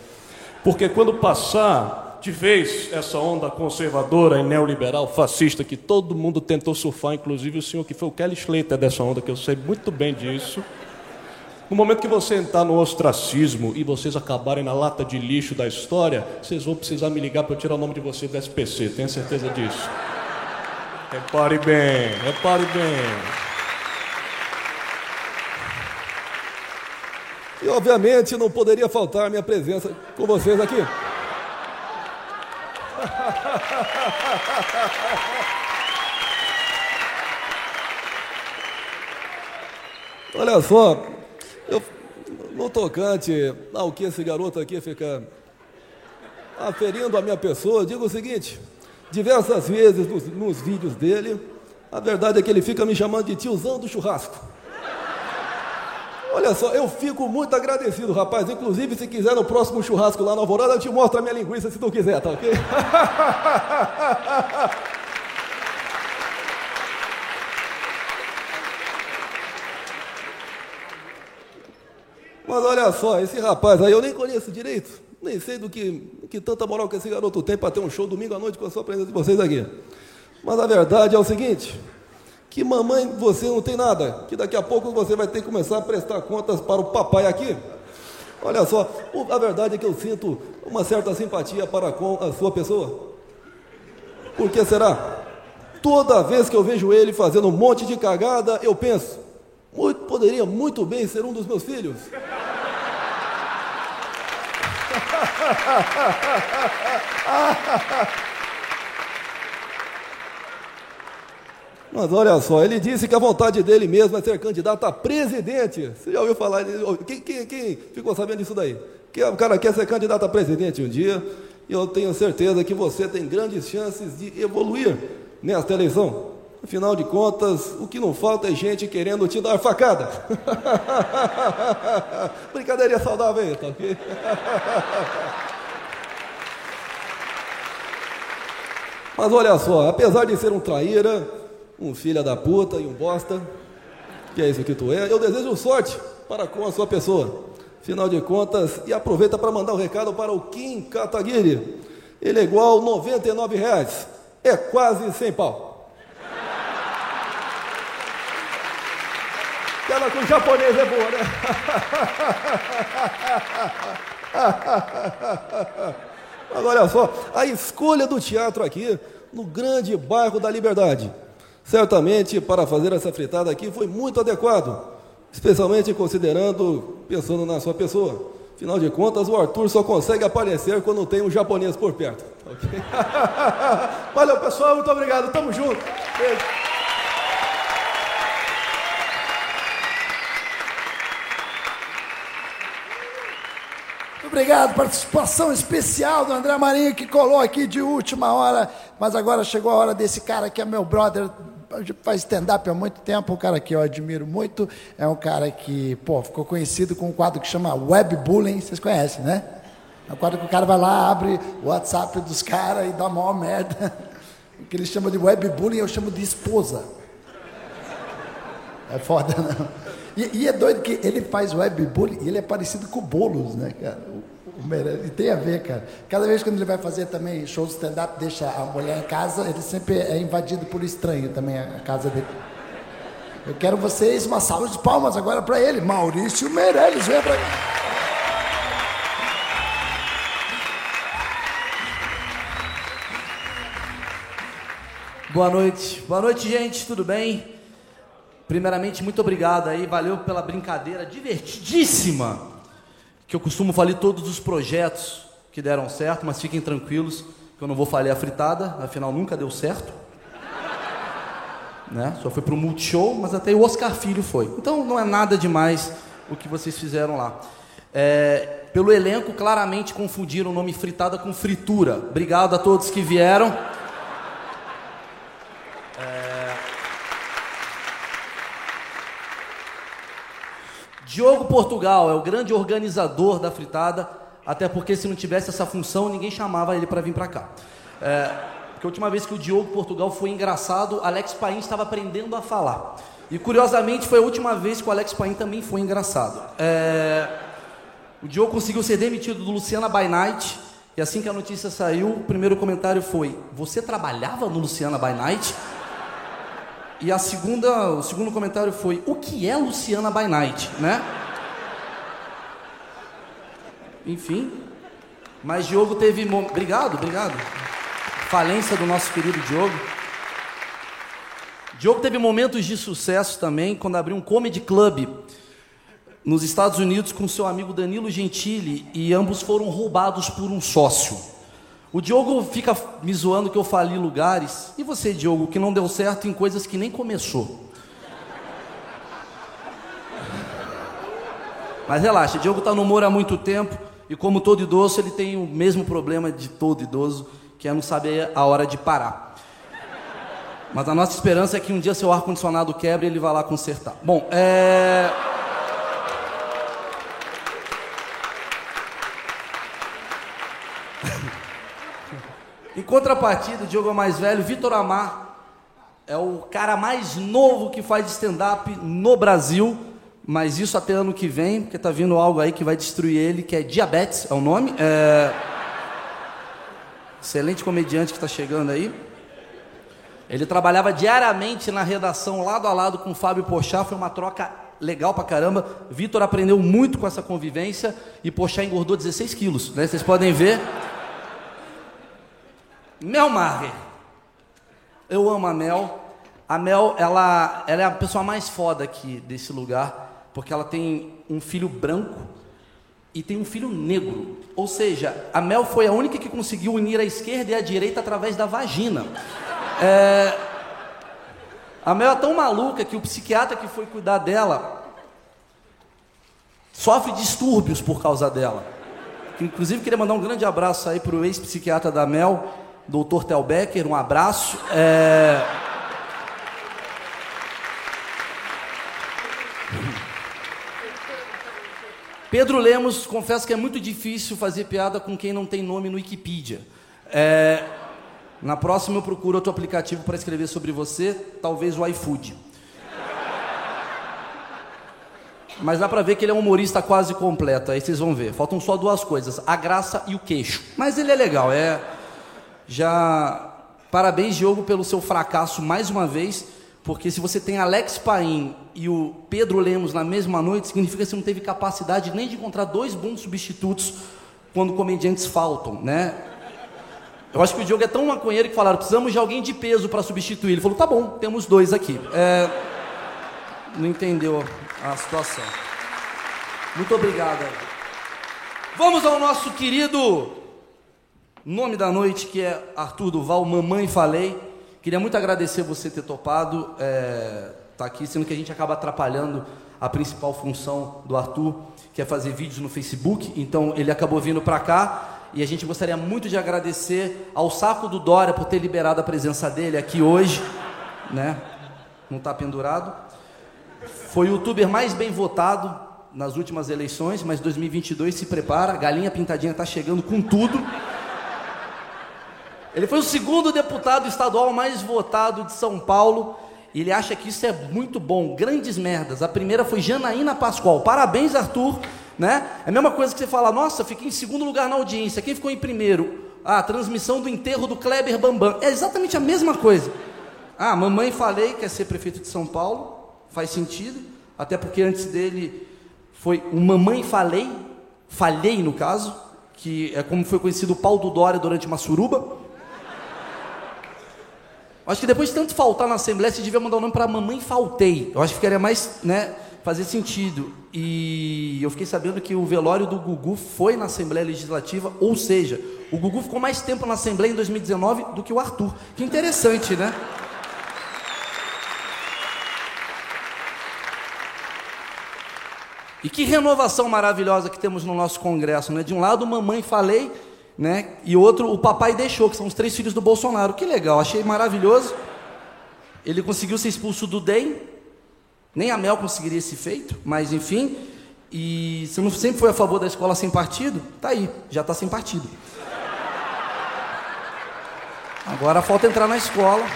Porque quando passar de vez essa onda conservadora e neoliberal fascista que todo mundo tentou surfar, inclusive o senhor que foi o Kelly Slater dessa onda, que eu sei muito bem disso. No momento que você entrar no ostracismo e vocês acabarem na lata de lixo da história, vocês vão precisar me ligar para eu tirar o nome de vocês do SPC, tenha certeza disso. Repare bem, repare bem. E obviamente não poderia faltar a minha presença com vocês aqui. Olha só, eu, no tocante ao que esse garoto aqui fica aferindo a minha pessoa, digo o seguinte: diversas vezes nos, nos vídeos dele, a verdade é que ele fica me chamando de tiozão do churrasco. Olha só, eu fico muito agradecido, rapaz. Inclusive, se quiser no próximo churrasco lá na Alvorada, eu te mostro a minha linguiça se tu quiser, tá ok? Mas olha só, esse rapaz aí eu nem conheço direito, nem sei do que, que tanta moral que esse garoto tem para ter um show domingo à noite com a sua presença de vocês aqui. Mas a verdade é o seguinte: que mamãe você não tem nada, que daqui a pouco você vai ter que começar a prestar contas para o papai aqui. Olha só, a verdade é que eu sinto uma certa simpatia para com a sua pessoa. Por que será? Toda vez que eu vejo ele fazendo um monte de cagada, eu penso, muito, poderia muito bem ser um dos meus filhos. Mas olha só, ele disse que a vontade dele mesmo é ser candidato a presidente. Você já ouviu falar? Quem, quem, quem ficou sabendo disso daí? Que o cara quer ser candidato a presidente um dia, e eu tenho certeza que você tem grandes chances de evoluir nesta eleição. Afinal de contas, o que não falta é gente querendo te dar facada. Brincadeirinha saudável aí, tá ok? Mas olha só, apesar de ser um traíra, um filho da puta e um bosta, que é isso que tu é, eu desejo sorte para com a sua pessoa. Afinal de contas, e aproveita para mandar um recado para o Kim Kataguiri. Ele é igual 99 reais. É quase 100 pau. Aquela com japonês é boa, né? Mas olha só, a escolha do teatro aqui, no grande bairro da Liberdade. Certamente, para fazer essa fritada aqui, foi muito adequado especialmente considerando, pensando na sua pessoa. Afinal de contas, o Arthur só consegue aparecer quando tem um japonês por perto. Okay? Valeu, pessoal, muito obrigado, tamo junto. Beijo. Obrigado, participação especial do André Marinho que colou aqui de última hora, mas agora chegou a hora desse cara que é meu brother faz stand-up há muito tempo, um cara que eu admiro muito, é um cara que, pô, ficou conhecido com um quadro que chama Web Bullying, vocês conhecem, né? É um quadro que o cara vai lá, abre o WhatsApp dos caras e dá maior merda. O que eles chamam de Web Bullying, eu chamo de esposa. É foda, não? E, e é doido que ele faz Web Bullying e ele é parecido com o Boulos, né, cara? E tem a ver, cara. Cada vez que ele vai fazer também show de stand-up, deixa a mulher em casa, ele sempre é invadido por estranho também, a casa dele. Eu quero vocês uma salva de palmas agora para ele, Maurício Meirelles, vem para cá. Boa noite, boa noite, gente, tudo bem? Primeiramente, muito obrigado aí, valeu pela brincadeira divertidíssima que eu costumo falar todos os projetos que deram certo, mas fiquem tranquilos que eu não vou falar a fritada, afinal nunca deu certo. Né? Só foi para o Multishow, mas até o Oscar Filho foi. Então não é nada demais o que vocês fizeram lá. É, pelo elenco, claramente confundiram o nome fritada com fritura. Obrigado a todos que vieram. Diogo Portugal é o grande organizador da fritada, até porque se não tivesse essa função, ninguém chamava ele para vir para cá. É, porque a última vez que o Diogo Portugal foi engraçado, Alex Paim estava aprendendo a falar. E curiosamente foi a última vez que o Alex Paim também foi engraçado. É, o Diogo conseguiu ser demitido do Luciana by Night, e assim que a notícia saiu, o primeiro comentário foi: Você trabalhava no Luciana by Night? E a segunda, o segundo comentário foi: o que é Luciana by Night, né? Enfim. Mas Diogo teve. Obrigado, obrigado. Falência do nosso querido Diogo. Diogo teve momentos de sucesso também quando abriu um comedy club nos Estados Unidos com seu amigo Danilo Gentili e ambos foram roubados por um sócio. O Diogo fica me zoando que eu fali lugares. E você, Diogo, que não deu certo em coisas que nem começou? Mas relaxa, Diogo está no humor há muito tempo e como todo idoso, ele tem o mesmo problema de todo idoso, que é não saber a hora de parar. Mas a nossa esperança é que um dia seu ar-condicionado quebre e ele vá lá consertar. Bom, é... contrapartida, o Diogo é mais velho, Vitor Amar é o cara mais novo que faz stand-up no Brasil. mas isso até ano que vem, porque tá vindo algo aí que vai destruir ele, que é diabetes, é o nome. É... Excelente comediante que está chegando aí. Ele trabalhava diariamente na redação, lado a lado com o Fábio Pochá, foi uma troca legal pra caramba. Vitor aprendeu muito com essa convivência e Pochá engordou 16 quilos, né? Vocês podem ver. Mel Maher. Eu amo a Mel. A Mel, ela, ela é a pessoa mais foda aqui desse lugar, porque ela tem um filho branco e tem um filho negro. Ou seja, a Mel foi a única que conseguiu unir a esquerda e a direita através da vagina. É... A Mel é tão maluca que o psiquiatra que foi cuidar dela sofre distúrbios por causa dela. Inclusive, queria mandar um grande abraço aí para o ex-psiquiatra da Mel, doutor Telbecker, um abraço. É... Pedro Lemos, confesso que é muito difícil fazer piada com quem não tem nome no Wikipedia. É... Na próxima eu procuro outro aplicativo para escrever sobre você, talvez o iFood. Mas dá pra ver que ele é um humorista quase completo, aí vocês vão ver. Faltam só duas coisas, a graça e o queixo. Mas ele é legal, é. Já. Parabéns, Diogo, pelo seu fracasso mais uma vez, porque se você tem Alex Paim e o Pedro Lemos na mesma noite, significa que você não teve capacidade nem de encontrar dois bons substitutos quando comediantes faltam, né? Eu acho que o Diogo é tão maconheiro que falaram: precisamos de alguém de peso para substituir. Ele falou: tá bom, temos dois aqui. É... Não entendeu a situação. Muito obrigado. Vamos ao nosso querido nome da noite, que é Arthur Duval, Mamãe Falei. Queria muito agradecer você ter topado estar é, tá aqui, sendo que a gente acaba atrapalhando a principal função do Arthur, que é fazer vídeos no Facebook. Então ele acabou vindo para cá e a gente gostaria muito de agradecer ao Saco do Dória por ter liberado a presença dele aqui hoje, né? Não está pendurado. Foi o youtuber mais bem votado nas últimas eleições, mas 2022 se prepara, a galinha pintadinha está chegando com tudo. Ele foi o segundo deputado estadual mais votado de São Paulo. E ele acha que isso é muito bom, grandes merdas. A primeira foi Janaína Pascoal. Parabéns, Arthur. Né? É a mesma coisa que você fala, nossa, fiquei em segundo lugar na audiência. Quem ficou em primeiro? Ah, a transmissão do enterro do Kleber Bambam. É exatamente a mesma coisa. Ah, mamãe falei que é ser prefeito de São Paulo. Faz sentido. Até porque antes dele foi o Mamãe Falei, falhei no caso, que é como foi conhecido o Paulo do Dória durante uma suruba. Acho que depois de tanto faltar na Assembleia, você devia mandar o nome para Mamãe Faltei. Eu acho que ficaria mais, né, fazer sentido. E eu fiquei sabendo que o velório do Gugu foi na Assembleia Legislativa, ou seja, o Gugu ficou mais tempo na Assembleia em 2019 do que o Arthur. Que interessante, né? E que renovação maravilhosa que temos no nosso Congresso, né? De um lado, mamãe falei, né? E outro, o papai deixou, que são os três filhos do Bolsonaro. Que legal, achei maravilhoso. Ele conseguiu ser expulso do DEM, nem a Mel conseguiria esse feito, mas enfim. E se não sempre foi a favor da escola sem partido, tá aí, já está sem partido. Agora falta entrar na escola.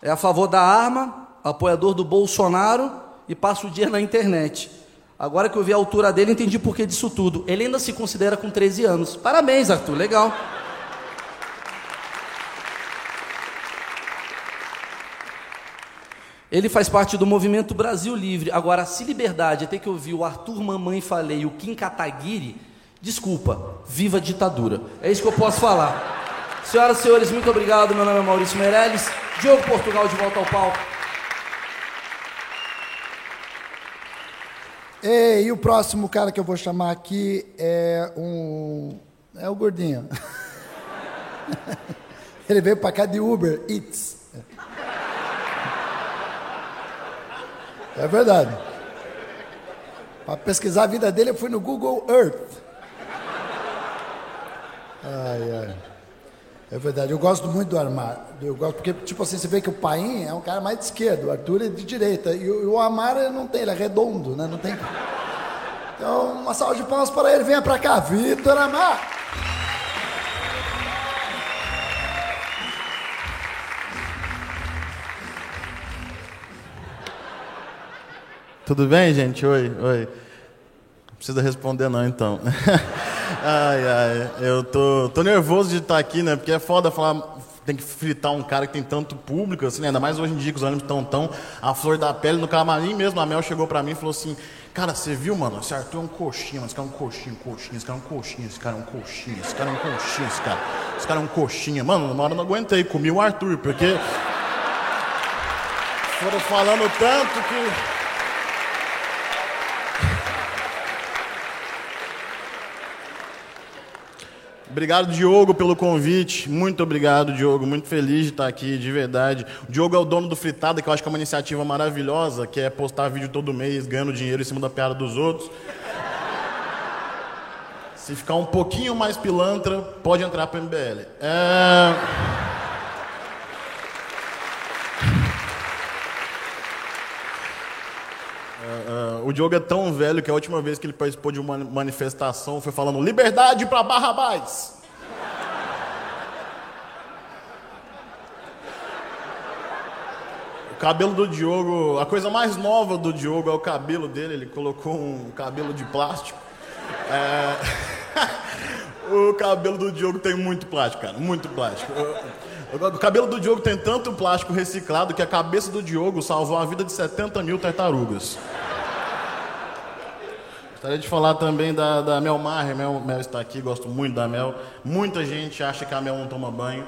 É a favor da arma, apoiador do Bolsonaro e passa o dia na internet. Agora que eu vi a altura dele, entendi por que disso tudo. Ele ainda se considera com 13 anos. Parabéns, Arthur, legal. Ele faz parte do movimento Brasil Livre. Agora, se liberdade é ter que ouvir o Arthur Mamãe Falei e o Kim Kataguiri, desculpa, viva a ditadura. É isso que eu posso falar. Senhoras e senhores, muito obrigado. Meu nome é Maurício Meirelles. Diogo Portugal de volta ao palco. E, e o próximo cara que eu vou chamar aqui é um. É o gordinho. Ele veio para cá de Uber Eats. É verdade. Para pesquisar a vida dele, eu fui no Google Earth. Ai, ai. É verdade. Eu gosto muito do Amar. Eu gosto porque, tipo assim, você vê que o Paim é um cara mais de esquerda, o Arthur é de direita. E o, o Amar não tem, ele é redondo, né? Não tem. Então, uma salva de palmas para ele. Venha para cá, Vitor Amar. Tudo bem, gente? Oi, oi. Não precisa responder não, então. ai, ai, eu tô, tô nervoso de estar aqui, né? Porque é foda falar, tem que fritar um cara que tem tanto público, assim, né? ainda mais hoje em dia que os ânimos estão tão a flor da pele. No camarim mesmo, a Mel chegou pra mim e falou assim, cara, você viu, mano? Esse Arthur é um coxinha, mano. Esse cara é um coxinha, coxinha, esse cara é um coxinha, esse cara é um coxinha, esse cara é um coxinha, esse cara. Esse cara é um coxinha. Mano, uma hora eu não aguentei, comi o Arthur, porque... Foram falando tanto que... Obrigado, Diogo, pelo convite. Muito obrigado, Diogo. Muito feliz de estar aqui, de verdade. O Diogo é o dono do Fritada, que eu acho que é uma iniciativa maravilhosa, que é postar vídeo todo mês, ganhando dinheiro em cima da piada dos outros. Se ficar um pouquinho mais pilantra, pode entrar para o MBL. É... Diogo é tão velho que a última vez que ele participou de uma manifestação foi falando liberdade para Barrabás. O cabelo do Diogo, a coisa mais nova do Diogo é o cabelo dele, ele colocou um cabelo de plástico. É... o cabelo do Diogo tem muito plástico, cara, muito plástico. O cabelo do Diogo tem tanto plástico reciclado que a cabeça do Diogo salvou a vida de 70 mil tartarugas. Gostaria de falar também da, da Mel. Mel, Mel está aqui, gosto muito da Mel. Muita gente acha que a Mel não toma banho.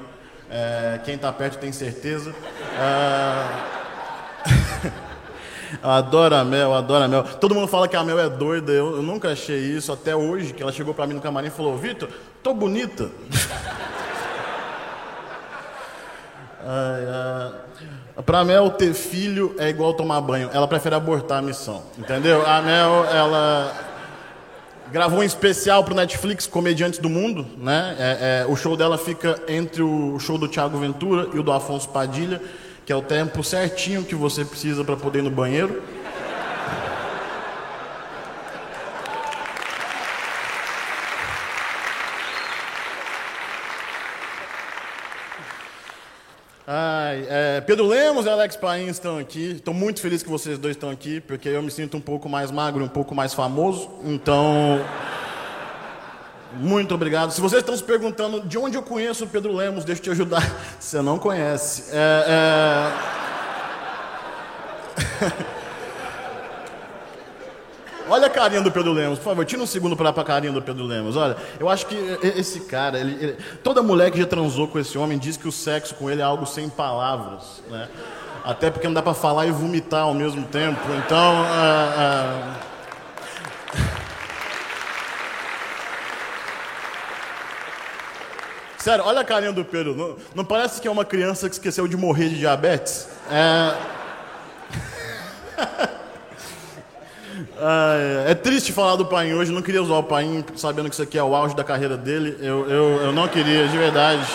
É, quem está perto tem certeza. É... adoro a Mel, adoro a Mel. Todo mundo fala que a Mel é doida. Eu, eu nunca achei isso até hoje, que ela chegou para mim no camarim e falou: Vitor, tô bonita. ai, ai. Pra Mel ter filho é igual tomar banho. Ela prefere abortar a missão, entendeu? A Mel, ela gravou um especial para o Netflix, Comediantes do Mundo, né? É, é, o show dela fica entre o show do Thiago Ventura e o do Afonso Padilha, que é o tempo certinho que você precisa para poder ir no banheiro. Ai, é, Pedro Lemos e Alex Paim estão aqui. Estou muito feliz que vocês dois estão aqui, porque eu me sinto um pouco mais magro, um pouco mais famoso. Então, muito obrigado. Se vocês estão se perguntando de onde eu conheço o Pedro Lemos, deixa eu te ajudar. Você não conhece. É, é... Olha a carinha do Pedro Lemos, por favor, tira um segundo para a carinha do Pedro Lemos. Olha, eu acho que esse cara, ele, ele, toda mulher que já transou com esse homem diz que o sexo com ele é algo sem palavras, né? Até porque não dá para falar e vomitar ao mesmo tempo. Então, é, é... Sério, olha a carinha do Pedro. Não, não, parece que é uma criança que esqueceu de morrer de diabetes? É. é triste falar do Paim hoje, não queria usar o Paim sabendo que isso aqui é o auge da carreira dele. Eu, eu, eu não queria, de verdade.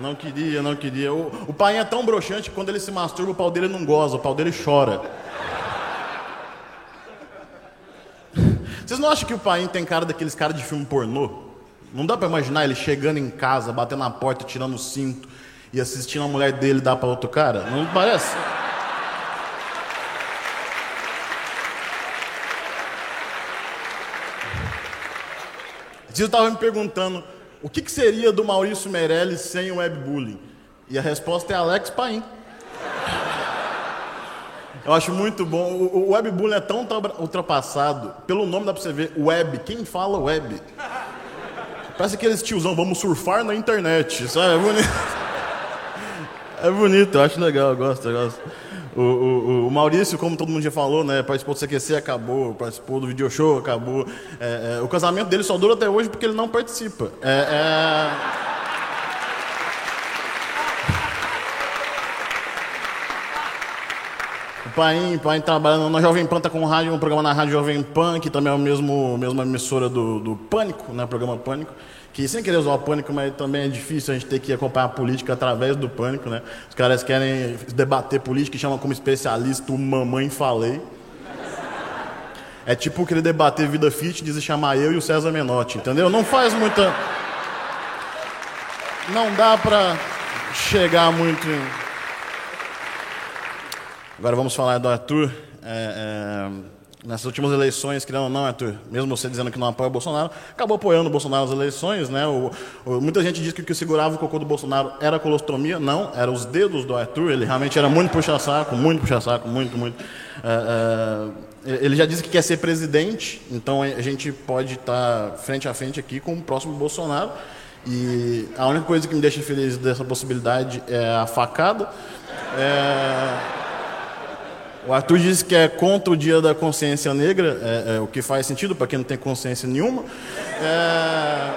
Não queria, não queria. O, o é tão broxante que quando ele se masturba, o pau dele não goza, o pau dele chora. Vocês não acham que o Paim tem cara daqueles caras de filme pornô? Não dá para imaginar ele chegando em casa, batendo na porta, tirando o cinto e assistindo a mulher dele dar para outro cara? Não parece? Eu estava me perguntando o que, que, seria do Maurício Meirelles sem o webbullying. E a resposta é Alex Paim. Eu acho muito bom. O, o webbullying é tão ultrapassado. Pelo nome dá para você ver. Web. Quem fala web? Parece aqueles tiozão, vamos surfar na internet. Sabe? É bonito. É bonito, eu acho legal, eu gosto, eu gosto. O, o, o, Maurício, como todo mundo já falou, né, participou do CQC, acabou, participou do video show, acabou. É, é, o casamento dele só dura até hoje porque ele não participa. É, é. o Paim, Paim trabalhando na Jovem Pan, tá com rádio, um programa na Rádio Jovem Pan, que também é a mesmo, mesma emissora do, do Pânico, né, programa Pânico que sem querer usar o pânico, mas também é difícil a gente ter que acompanhar a política através do pânico, né? Os caras querem debater política e chamam como especialista o mamãe falei. É tipo querer debater vida fitness e chamar eu e o César Menotti, entendeu? Não faz muita. Não dá pra chegar muito em. Agora vamos falar do Arthur. É, é, nessas últimas eleições, querendo ou não, Arthur, mesmo você dizendo que não apoia o Bolsonaro, acabou apoiando o Bolsonaro nas eleições. Né? O, o, muita gente diz que o que segurava o cocô do Bolsonaro era a colostomia. Não, eram os dedos do Arthur. Ele realmente era muito puxa-saco, muito puxa-saco, muito, muito. É, é, ele já disse que quer ser presidente, então a gente pode estar frente a frente aqui com o próximo Bolsonaro. E a única coisa que me deixa feliz dessa possibilidade é a facada. É... O Arthur disse que é contra o dia da consciência negra, é, é, o que faz sentido para quem não tem consciência nenhuma. É...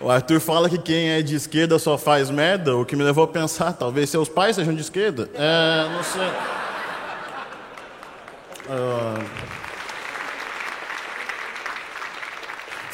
o Arthur fala que quem é de esquerda só faz merda, o que me levou a pensar, talvez seus pais sejam de esquerda. É, não sei.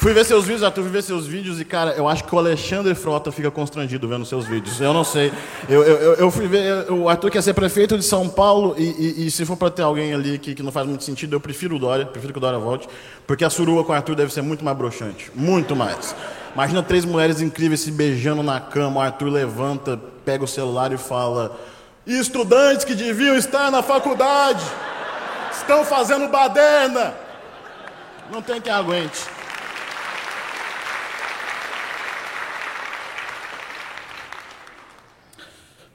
Fui ver seus vídeos, Arthur, fui ver seus vídeos e, cara, eu acho que o Alexandre Frota fica constrangido vendo seus vídeos. Eu não sei. Eu, eu, eu fui ver. O Arthur quer ser prefeito de São Paulo e, e, e se for para ter alguém ali que, que não faz muito sentido, eu prefiro o Dória, prefiro que o Dória volte, porque a surua com o Arthur deve ser muito mais broxante. Muito mais. Imagina três mulheres incríveis se beijando na cama, o Arthur levanta, pega o celular e fala: Estudantes que deviam estar na faculdade estão fazendo baderna. Não tem quem aguente.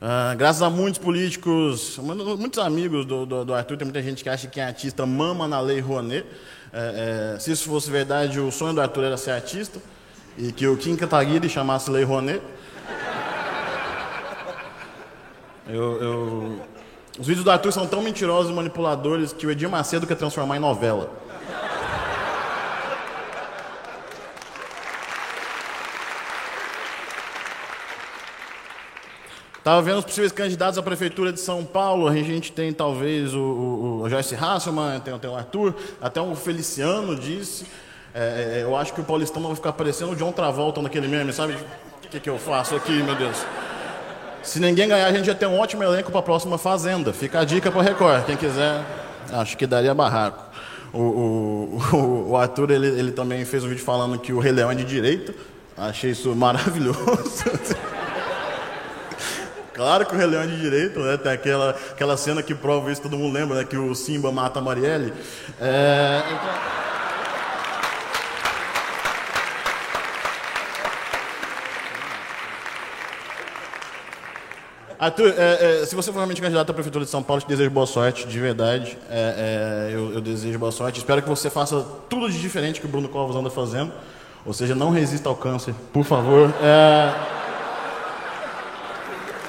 Uh, graças a muitos políticos, muitos amigos do, do, do, Arthur, tem muita gente que acha que é artista mama na lei Rouanet. É, é, se isso fosse verdade, o sonho do Arthur era ser artista e que o Kim Kataguiri chamasse lei Rouanet. Eu, eu... Os vídeos do Arthur são tão mentirosos e manipuladores que o Edir Macedo quer transformar em novela. Estava vendo os possíveis candidatos à prefeitura de São Paulo. A gente tem talvez o, o, o Joyce Hasselman, tem, tem, o Arthur, até o Feliciano disse. É, é, eu acho que o Paulistão vai ficar parecendo o John Travolta naquele meme, sabe? O que, que eu faço aqui, meu Deus? Se ninguém ganhar, a gente já tem um ótimo elenco para a próxima Fazenda. Fica a dica para Record. Quem quiser, acho que daria barraco. O, o, o Arthur ele, ele também fez um vídeo falando que o Rei Leão é de direita. Achei isso maravilhoso. Claro que o Rei Leão é de direito, né? Tem aquela, aquela cena que prova isso, todo mundo lembra, né? Que o Simba mata a Marielle. É... Arthur, é, é, se você for realmente candidato à Prefeitura de São Paulo, te desejo boa sorte, de verdade. É, é, eu, eu, desejo boa sorte. Espero que você faça tudo de diferente que o Bruno Covas anda fazendo. Ou seja, não resista ao câncer, por favor.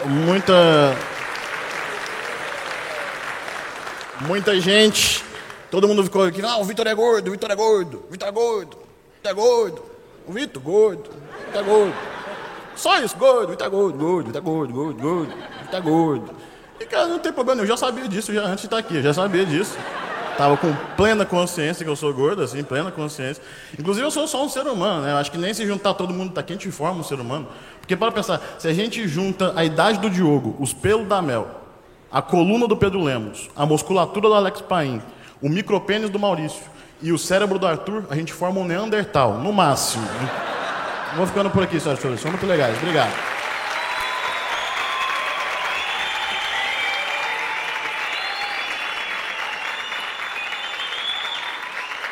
Muita muita gente, todo mundo ficou aqui, ah, o Vitor é gordo, o Vitor é gordo, o Vitor é gordo, o Vitor é gordo, o Vitor gordo, o Vitor é gordo. Só isso, gordo, o Vitor é gordo, gordo, o Vitor é gordo, gordo, gordo, o Vitor é gordo. E cara, não tem problema, eu já sabia disso já antes de estar aqui, eu já sabia disso. Tava com plena consciência que eu sou gordo, assim, plena consciência. Inclusive eu sou só um ser humano, né? Acho que nem se juntar todo mundo tá aqui, a gente forma um ser humano. Porque para pensar, se a gente junta a idade do Diogo, os pelos da Mel, a coluna do Pedro Lemos, a musculatura do Alex Paim, o micropênis do Maurício e o cérebro do Arthur, a gente forma um Neandertal, no máximo. Vou ficando por aqui, senhoras e senhores. São muito legais. Obrigado.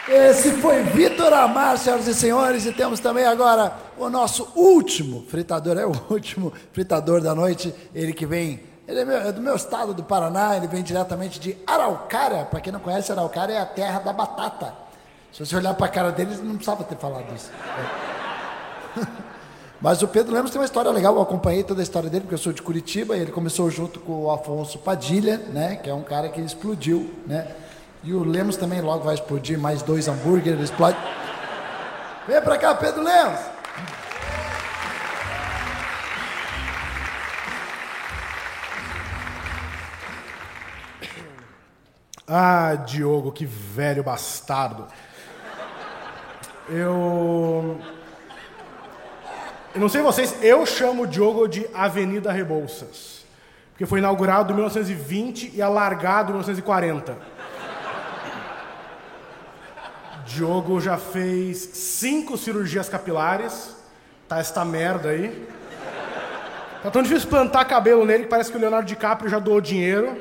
Esse foi Vitor Amar, senhoras e senhores, e temos também agora o nosso último fritador, é o último fritador da noite, ele que vem, ele é, meu, é do meu estado do Paraná, ele vem diretamente de Araucária, para quem não conhece, Araucária é a terra da batata. Se você olhar para a cara deles, não precisava ter falado isso. É. Mas o Pedro Lemos tem uma história legal, eu acompanhei toda a história dele, porque eu sou de Curitiba, e ele começou junto com o Afonso Padilha, né, que é um cara que explodiu, né, e o Lemos também logo vai explodir mais dois hambúrgueres, explode. Vem pra cá, Pedro Lemos. Ah, Diogo, que velho bastardo. Eu. Eu não sei vocês, eu chamo o Diogo de Avenida Rebouças. Porque foi inaugurado em 1920 e alargado em 1940. Diogo já fez cinco cirurgias capilares, Tá esta merda aí. Tá tão difícil plantar cabelo nele que parece que o Leonardo DiCaprio já doou dinheiro.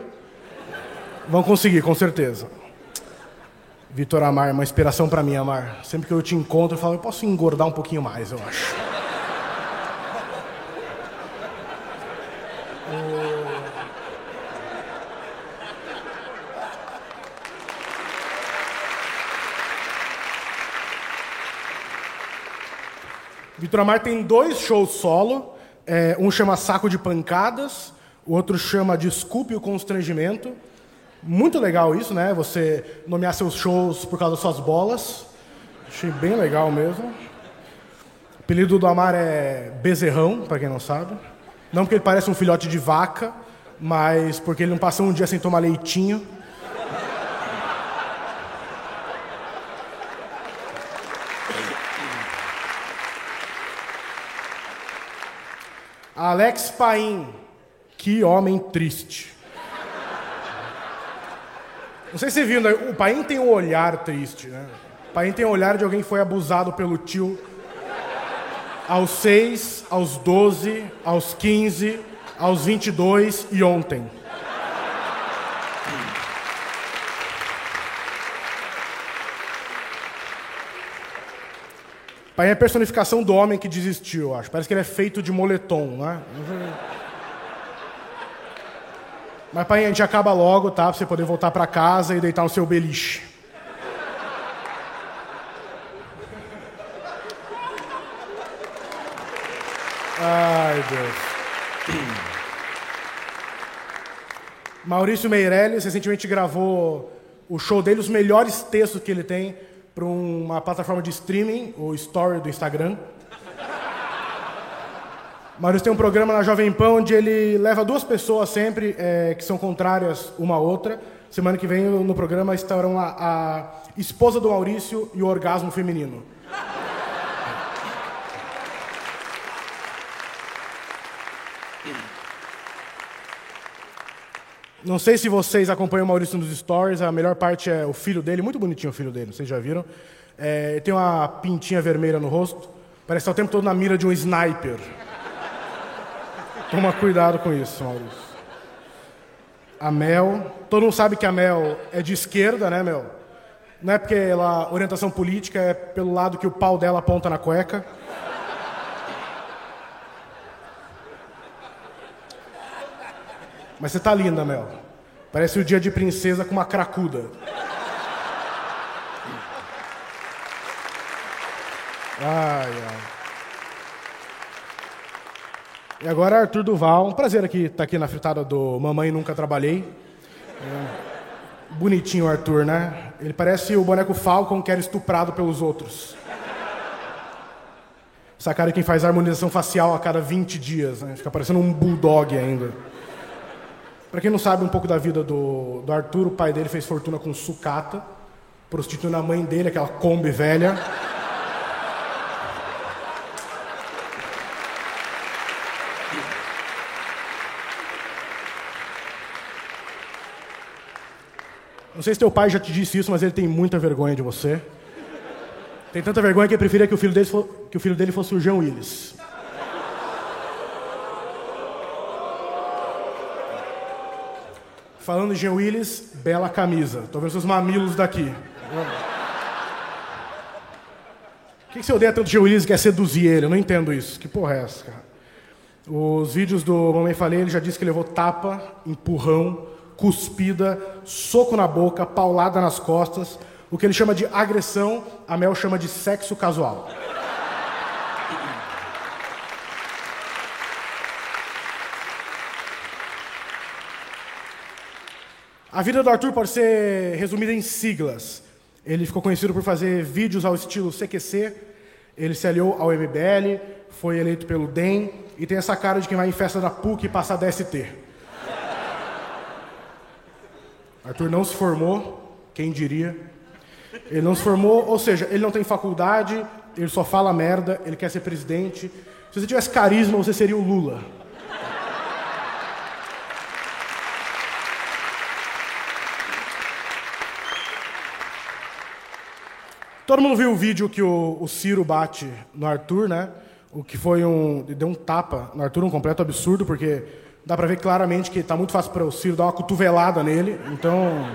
Vão conseguir, com certeza. Vitor Amar, uma inspiração pra mim, Amar. Sempre que eu te encontro, eu falo, eu posso engordar um pouquinho mais, eu acho. Vitor Amar tem dois shows solo. É, um chama Saco de Pancadas, o outro chama Desculpe o Constrangimento. Muito legal isso, né? Você nomear seus shows por causa das suas bolas. Achei bem legal mesmo. O apelido do Amar é Bezerrão, para quem não sabe. Não porque ele parece um filhote de vaca, mas porque ele não passou um dia sem tomar leitinho. Alex Paim, que homem triste. Não sei se você viu, né? o Paim tem um olhar triste, né? O Paim tem o olhar de alguém que foi abusado pelo tio aos 6, aos 12, aos 15, aos 22 e ontem. Pai é a personificação do homem que desistiu, acho. Parece que ele é feito de moletom, né? Mas, pai, a gente acaba logo, tá? Pra você poder voltar para casa e deitar no seu beliche. Ai, Deus. Maurício Meirelles recentemente gravou o show dele, os melhores textos que ele tem para uma plataforma de streaming, o Story do Instagram. Maurício tem um programa na Jovem Pan onde ele leva duas pessoas sempre é, que são contrárias uma à outra. Semana que vem no programa estarão a, a esposa do Maurício e o orgasmo feminino. Não sei se vocês acompanham o Maurício nos stories, a melhor parte é o filho dele, muito bonitinho o filho dele, vocês já viram. É, tem uma pintinha vermelha no rosto, parece estar o tempo todo na mira de um sniper. Toma cuidado com isso, Maurício. A Mel, todo mundo sabe que a Mel é de esquerda, né, Mel? Não é porque ela orientação política, é pelo lado que o pau dela aponta na cueca. Mas você tá linda, Mel. Parece o dia de princesa com uma cracuda. Ai, ai. E agora Arthur Duval, um prazer aqui estar tá aqui na fritada do Mamãe Nunca Trabalhei. É. Bonitinho o Arthur, né? Ele parece o boneco Falcon que era estuprado pelos outros. Essa cara de quem faz harmonização facial a cada 20 dias, né? Fica parecendo um bulldog ainda. Para quem não sabe um pouco da vida do, do Arthur, o pai dele fez fortuna com sucata, prostituindo a mãe dele, aquela Kombi velha. Não sei se teu pai já te disse isso, mas ele tem muita vergonha de você. Tem tanta vergonha que ele preferia que o filho dele, que o filho dele fosse o Jean Willis. Falando de Jean Willis, bela camisa. Tô vendo seus mamilos daqui. Por que, que você odeia tanto Jean Willis e quer seduzir ele? Eu não entendo isso. Que porra é essa, cara? Os vídeos do Mamãe Falei, ele já disse que levou tapa, empurrão, cuspida, soco na boca, paulada nas costas. O que ele chama de agressão, a Mel chama de sexo casual. A vida do Arthur pode ser resumida em siglas. Ele ficou conhecido por fazer vídeos ao estilo CQC, ele se aliou ao MBL, foi eleito pelo DEM e tem essa cara de quem vai em festa da PUC e passar DST. Arthur não se formou, quem diria? Ele não se formou, ou seja, ele não tem faculdade, ele só fala merda, ele quer ser presidente. Se você tivesse carisma, você seria o Lula. Todo mundo viu o vídeo que o, o Ciro bate no Arthur, né? o que foi um. deu um tapa no Arthur, um completo absurdo, porque dá pra ver claramente que tá muito fácil para o Ciro dar uma cotovelada nele. Então.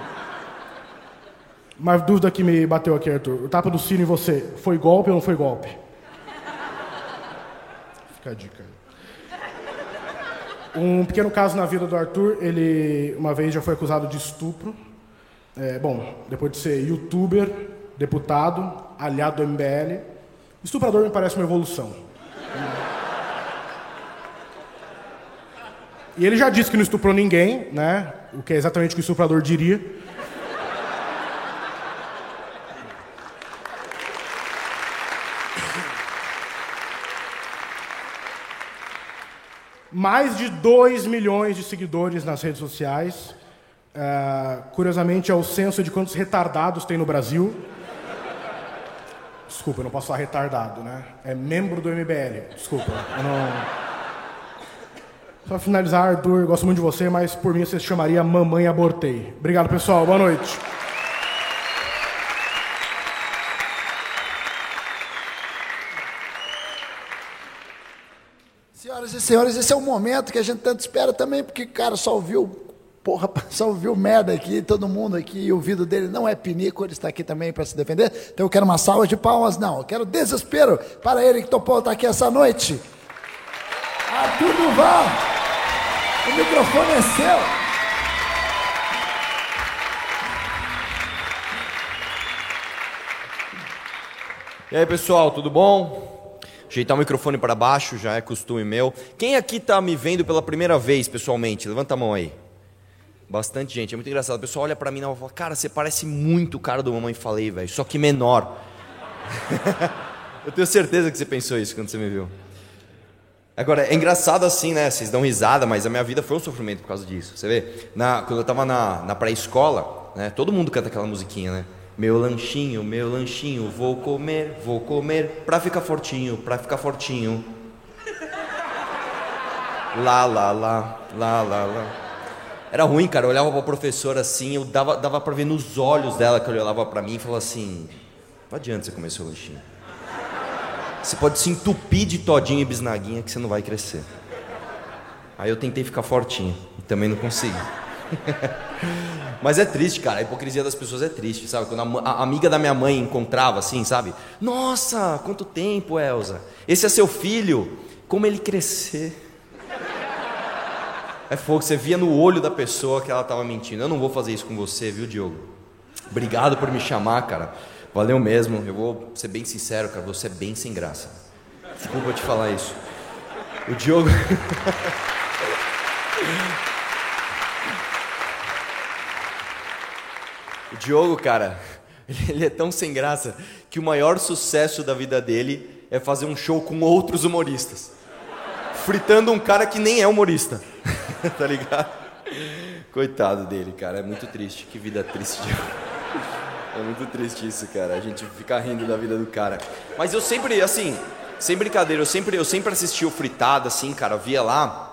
Uma dúvida que me bateu aqui, Arthur. O tapa do Ciro em você foi golpe ou não foi golpe? Fica a dica. Um pequeno caso na vida do Arthur, ele uma vez já foi acusado de estupro. É, bom, depois de ser youtuber, deputado, aliado do MBL, estuprador me parece uma evolução. E ele já disse que não estuprou ninguém, né? O que é exatamente o que o estuprador diria. Mais de 2 milhões de seguidores nas redes sociais. Uh, curiosamente, é o censo de quantos retardados tem no Brasil. Desculpa, eu não posso falar retardado, né? É membro do MBL. Desculpa. Eu não... Só finalizar, Arthur, gosto muito de você, mas por mim você se chamaria Mamãe Abortei. Obrigado, pessoal. Boa noite. Senhoras e senhores, esse é o momento que a gente tanto espera também, porque, cara, só ouviu, porra, só ouviu merda aqui, todo mundo aqui, o ouvido dele não é pinico, ele está aqui também para se defender. Então eu quero uma salva de palmas, não, eu quero desespero para ele que topou estar aqui essa noite. Arthur Duval, o microfone é seu. E aí, pessoal, tudo bom? Ajeitar o microfone para baixo já é costume meu. Quem aqui está me vendo pela primeira vez pessoalmente? Levanta a mão aí. Bastante gente, é muito engraçado. O pessoal olha para mim e fala: Cara, você parece muito o cara do Mamãe Falei, velho, só que menor. eu tenho certeza que você pensou isso quando você me viu. Agora, é engraçado assim, né? Vocês dão risada, mas a minha vida foi um sofrimento por causa disso. Você vê? Na, quando eu estava na, na pré-escola, né, todo mundo canta aquela musiquinha, né? Meu lanchinho, meu lanchinho, vou comer, vou comer, pra ficar fortinho, pra ficar fortinho. Lá, lá, lá, lá, lá, lá. Era ruim, cara. Eu olhava pra professora assim, eu dava, dava pra ver nos olhos dela que ela olhava pra mim e falava assim: Não adianta você comer seu lanchinho. Você pode se entupir de todinho e bisnaguinha que você não vai crescer. Aí eu tentei ficar fortinho e também não consegui. Mas é triste, cara. A hipocrisia das pessoas é triste, sabe? Quando a, a, amiga da minha mãe encontrava assim, sabe? Nossa, quanto tempo, Elza. Esse é seu filho. Como ele crescer. É fogo, você via no olho da pessoa que ela estava mentindo. Eu não vou fazer isso com você, viu, Diogo? Obrigado por me chamar, cara. Valeu mesmo. Eu vou ser bem sincero, cara. Você é bem sem graça. Desculpa te falar isso. O Diogo. O Diogo, cara, ele é tão sem graça que o maior sucesso da vida dele é fazer um show com outros humoristas. Fritando um cara que nem é humorista. tá ligado? Coitado dele, cara. É muito triste. Que vida triste. É muito triste isso, cara. A gente ficar rindo da vida do cara. Mas eu sempre, assim, sem brincadeira, eu sempre, eu sempre assisti o Fritado, assim, cara. Via lá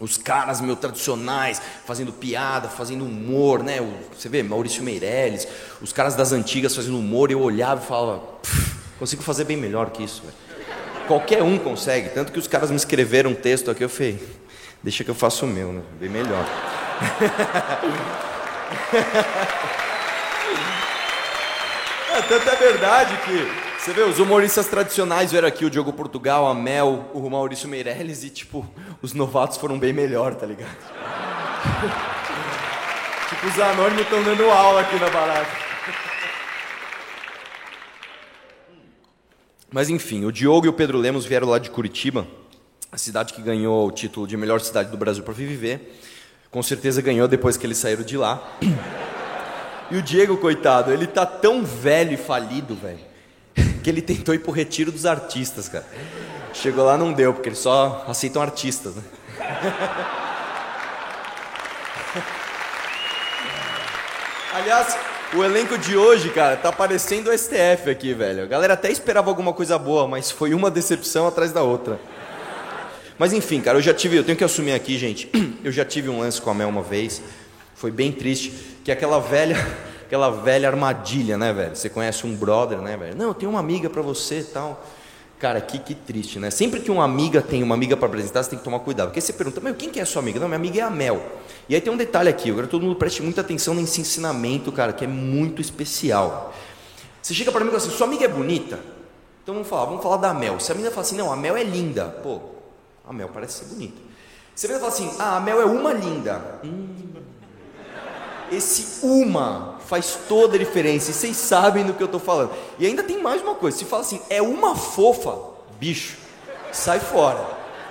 os caras meio tradicionais, fazendo piada, fazendo humor, né? Você vê, Maurício Meirelles, os caras das antigas fazendo humor, eu olhava e falava, consigo fazer bem melhor que isso, velho. Qualquer um consegue, tanto que os caras me escreveram um texto aqui, eu falei, deixa que eu faço o meu, né? Bem melhor. é, tanto é verdade que você vê, os humoristas tradicionais vieram aqui, o Diogo Portugal, a Mel, o Maurício Meirelles, e tipo, os novatos foram bem melhor, tá ligado? tipo, os anônimos estão dando aula aqui na barata. Mas enfim, o Diogo e o Pedro Lemos vieram lá de Curitiba, a cidade que ganhou o título de melhor cidade do Brasil para viver. Com certeza ganhou depois que eles saíram de lá. E o Diego, coitado, ele tá tão velho e falido, velho que ele tentou ir pro retiro dos artistas, cara. Chegou lá não deu, porque eles só aceitam artistas, né? Aliás, o elenco de hoje, cara, tá parecendo o STF aqui, velho. A galera até esperava alguma coisa boa, mas foi uma decepção atrás da outra. Mas enfim, cara, eu já tive, eu tenho que assumir aqui, gente. Eu já tive um lance com a Mel uma vez. Foi bem triste, que aquela velha aquela velha armadilha, né, velho? Você conhece um brother, né, velho? Não, eu tenho uma amiga para você, tal. Cara, que, que triste, né? Sempre que uma amiga tem uma amiga para apresentar, você tem que tomar cuidado. Porque você pergunta, mas quem que é sua amiga? Não, minha amiga é a Mel. E aí tem um detalhe aqui, eu quero que todo mundo preste muita atenção nesse ensinamento, cara, que é muito especial. Você chega para mim e fala assim, sua amiga é bonita? Então vamos falar, vamos falar da Mel. Se a menina fala assim, não, a Mel é linda. Pô, a Mel parece ser bonita. Se a menina fala assim, ah, a Mel é uma linda. Hum, esse uma faz toda a diferença. E vocês sabem do que eu estou falando. E ainda tem mais uma coisa. Se fala assim, é uma fofa, bicho, sai fora.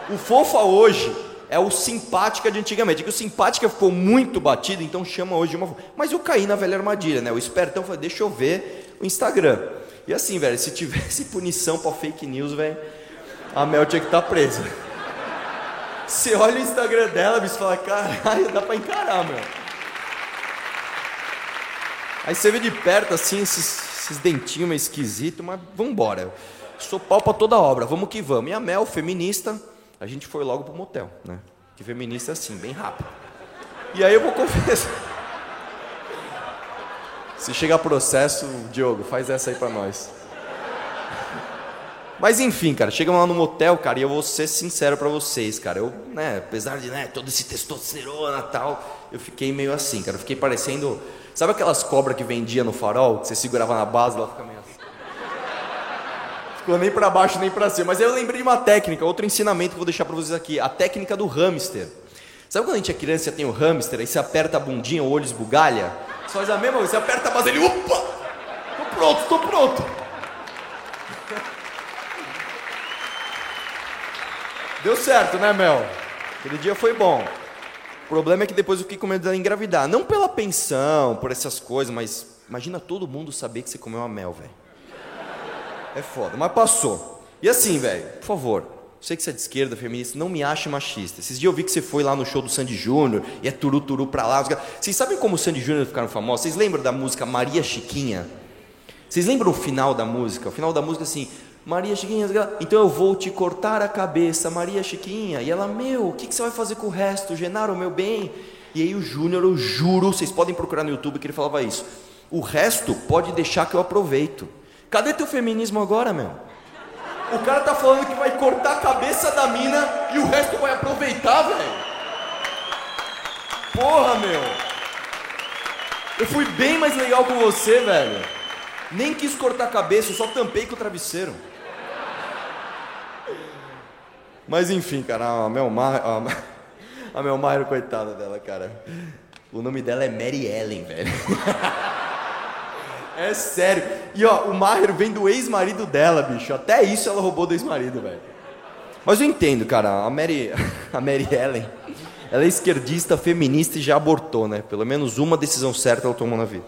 O fofa hoje é o simpática de antigamente. É que o simpática ficou muito batido, então chama hoje de uma fofa. Mas eu caí na velha armadilha, né? O espertão falou, deixa eu ver o Instagram. E assim, velho, se tivesse punição para fake news, velho, a Mel tinha que estar tá presa. Você olha o Instagram dela, bicho, fala, caralho, dá para encarar, meu. Aí você vê de perto assim esses, esses dentinhos meio esquisitos, mas vambora. Sou pau pra toda obra, vamos que vamos. E a Mel, feminista, a gente foi logo pro motel, né? Que feminista é assim, bem rápido. E aí eu vou confessar. Se chegar processo, Diogo, faz essa aí pra nós. Mas enfim, cara, chegamos lá no motel, cara, e eu vou ser sincero para vocês, cara. Eu, né, apesar de, né, todo esse testosterona e tal, eu fiquei meio assim, cara. Eu fiquei parecendo Sabe aquelas cobras que vendia no farol, que você segurava na base, ela fica meio assim. Ficou nem para baixo nem para cima. Mas aí eu lembrei de uma técnica, outro ensinamento que eu vou deixar para vocês aqui, a técnica do hamster. Sabe quando a gente é criança e tem o hamster, aí você aperta a bundinha, o olho esbugalha? Você faz a mesma coisa, você aperta a base, ele, opa! Tô pronto, tô pronto. Deu certo, né, Mel? Aquele dia foi bom. Problema é que depois eu fiquei com medo dela engravidar. Não pela pensão, por essas coisas, mas imagina todo mundo saber que você comeu uma mel, velho. É foda, mas passou. E assim, velho, por favor, sei que você é de esquerda, feminista, não me ache machista. Esses dias eu vi que você foi lá no show do Sandy Júnior e é turu turu pra lá. Vocês sabem como o Sandy Júnior ficaram famosos? Vocês lembram da música Maria Chiquinha? Vocês lembram o final da música? O final da música assim, Maria Chiquinha, então eu vou te cortar a cabeça, Maria Chiquinha. E ela, meu, o que, que você vai fazer com o resto? Genaro, meu bem. E aí o Júnior, eu juro, vocês podem procurar no YouTube que ele falava isso. O resto pode deixar que eu aproveito. Cadê teu feminismo agora, meu? O cara tá falando que vai cortar a cabeça da mina e o resto vai aproveitar, velho. Porra, meu. Eu fui bem mais legal com você, velho. Nem quis cortar a cabeça, eu só tampei com o travesseiro. Mas enfim, cara, a Mel Maher, a Mel Maher, coitada dela, cara. O nome dela é Mary Ellen, velho. É sério. E ó, o Maher vem do ex-marido dela, bicho. Até isso ela roubou do ex-marido, velho. Mas eu entendo, cara. A Mary, a Mary Ellen, ela é esquerdista, feminista e já abortou, né? Pelo menos uma decisão certa ela tomou na vida.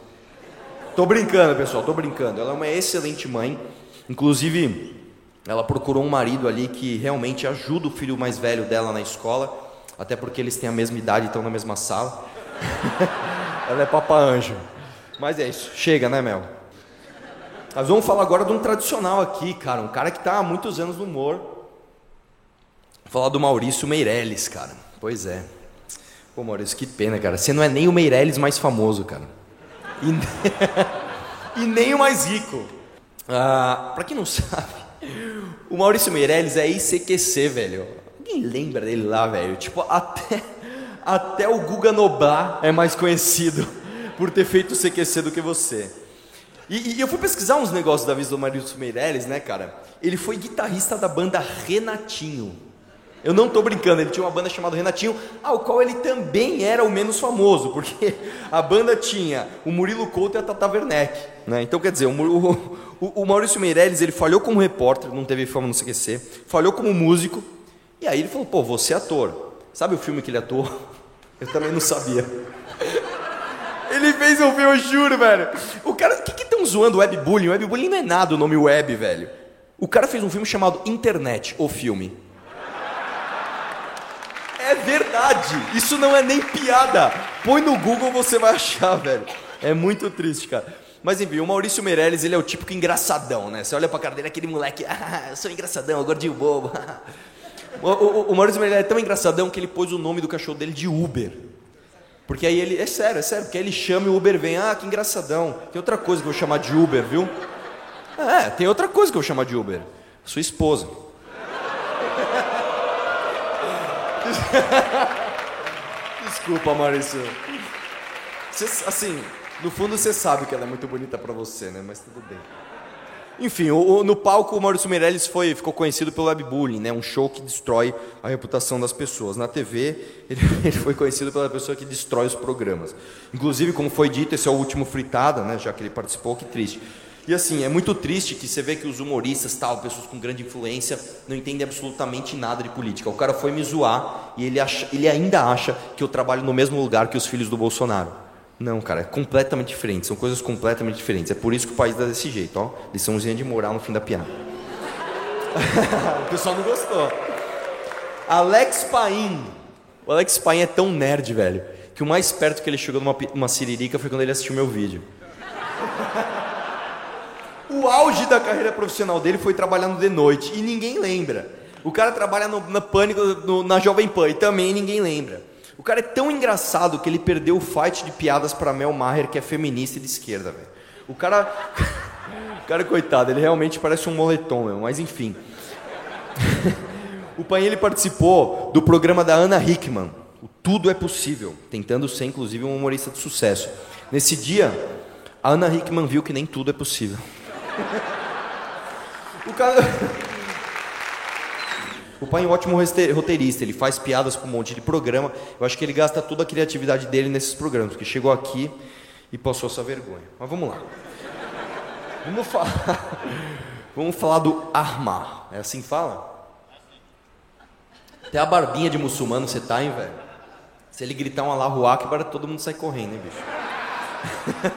Tô brincando, pessoal, tô brincando. Ela é uma excelente mãe. Inclusive, ela procurou um marido ali que realmente ajuda o filho mais velho dela na escola, até porque eles têm a mesma idade e estão na mesma sala. Ela é papa anjo. Mas é isso, chega, né, Mel? Nós vamos falar agora de um tradicional aqui, cara, um cara que está há muitos anos no humor. Vou falar do Maurício Meirelles, cara. Pois é. Pô, Maurício, que pena, cara. Você não é nem o Meirelles mais famoso, cara. E, e nem o mais rico. Ah, para quem não sabe, o Maurício Meirelles é ICQC, velho. Ninguém lembra dele lá, velho. Tipo, até, até o Guga Noblar é mais conhecido por ter feito o CQC do que você. E, e, eu fui pesquisar uns negócios da vida do Maurício Meirelles, né, cara? Ele foi guitarrista da banda Renatinho. Eu não estou brincando, ele tinha uma banda chamada Renatinho, ao qual ele também era o menos famoso, porque a banda tinha o Murilo Couto e a Tata Werneck. Né? Então, quer dizer, o, o, o, Maurício Meirelles ele falhou como repórter, não teve fama no CQC, falhou como músico, e aí ele falou: pô, você é ator. Sabe o filme que ele atuou? Eu também não sabia. Ele fez um filme, eu juro, velho. O cara, o que estão zoando webbullying? Webbullying não é nada o nome web, velho. O cara fez um filme chamado Internet, o filme. É verdade. Isso não é nem piada. Põe no Google você vai achar, velho. É muito triste, cara. Mas enfim, o Maurício Meirelles, ele é o típico engraçadão, né? Você olha pra cara dele, aquele moleque, ah, eu sou engraçadão, gordinho bobo. o, o, o Maurício Meirelles é tão engraçadão que ele pôs o nome do cachorro dele de Uber. Porque aí ele, é sério, é sério, porque aí ele chama e o Uber vem, ah, que engraçadão. Tem outra coisa que eu vou chamar de Uber, viu? É, tem outra coisa que eu vou chamar de Uber. Sua esposa. Desculpa, Maurício. Assim, no fundo você sabe que ela é muito bonita pra você, né? Mas tudo bem. Enfim, o- o- no palco o Maurício Meirelles foi, ficou conhecido pelo webbullying, né? Um show que destrói a reputação das pessoas. Na TV, ele, ele foi conhecido pela pessoa que destrói os programas. Inclusive, como foi dito, esse é o último fritada, né? Já que ele participou, que triste. E assim, é muito triste que você vê que os humoristas, tal, pessoas com grande influência, não entendem absolutamente nada de política. O cara foi me zoar e ele, acha, ele ainda acha que eu trabalho no mesmo lugar que os filhos do Bolsonaro. Não, cara, é completamente diferente. São coisas completamente diferentes. É por isso que o país dá desse jeito, ó. Liçãozinha de moral no fim da piada. o pessoal não gostou. Alex Paim. O Alex Paim é tão nerd, velho, que o mais perto que ele chegou numa uma siririca foi quando ele assistiu meu vídeo. O auge da carreira profissional dele foi trabalhando de noite e ninguém lembra. O cara trabalha no, na Pânico, no- na Jovem Pan e também ninguém lembra. O cara é tão engraçado que ele perdeu o fight de piadas para Mel Maher, que é feminista e de esquerda, velho. O cara. O cara, coitado, ele realmente parece um moletom, meu, mas enfim. o Pan ele participou do programa da Ana Hickman, o Tudo é Possível, tentando ser inclusive um humorista de sucesso. Nesse dia, a Ana Hickman viu que nem tudo é possível. O cara. O pai é um ótimo roteirista, ele faz piadas com um monte de programa. Eu acho que ele gasta toda a criatividade dele nesses programas, porque chegou aqui e passou essa vergonha. Mas vamos lá. Vamos falar. Vamos falar do Armar. É assim que fala? Até a barbinha de muçulmano você tá, hein, velho? Se ele gritar um Allahu Akbar, todo mundo sai correndo, hein, bicho?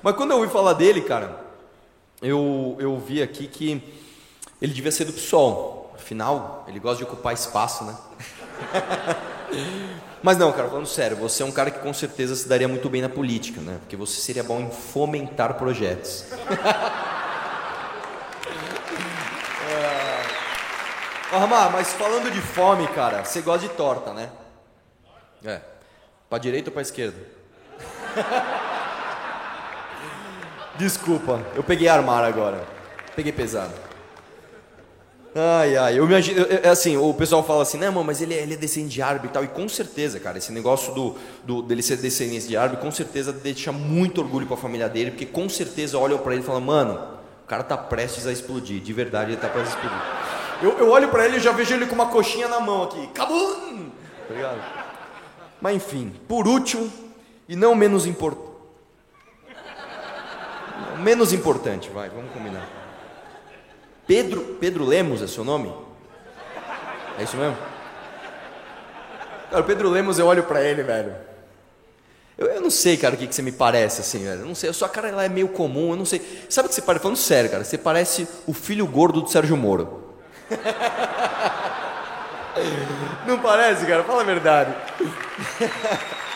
Mas quando eu ouvi falar dele, cara, eu, eu vi aqui que ele devia ser do PSOL. Afinal, ele gosta de ocupar espaço, né? Mas não, cara, falando sério, você é um cara que com certeza se daria muito bem na política, né? Porque você seria bom em fomentar projetos. Ô, Ramar, mas falando de fome, cara, você gosta de torta, né? É. Pra direita ou pra esquerda? Desculpa, eu peguei armar agora. Peguei pesado. Ai, ai, eu imagino, eu- assim, o pessoal fala assim, não, mano, mas ele é, ele é descendente de árabe e tal, e com certeza, cara, esse negócio do, do- dele ser descendente de árabe, com certeza deixa muito orgulho pra família dele, porque com certeza olham pra ele e falam, mano, o cara tá prestes a explodir, de verdade ele tá prestes a explodir. Eu, eu olho pra ele e já vejo ele com uma coxinha na mão aqui, cabum! Tá ligado? Mas enfim, por último, e não menos importante, menos importante, vai, vamos combinar. Pedro, Pedro Lemos é seu nome? É isso mesmo? Cara, o Pedro Lemos, eu olho pra ele, velho. Eu, eu não sei, cara, o que, que você me parece, assim, velho. Eu não sei, a sua cara ela é meio comum, eu não sei. Sabe o que você parece? Falando sério, cara, você parece o filho gordo do Sérgio Moro. Não parece, cara? Fala a verdade.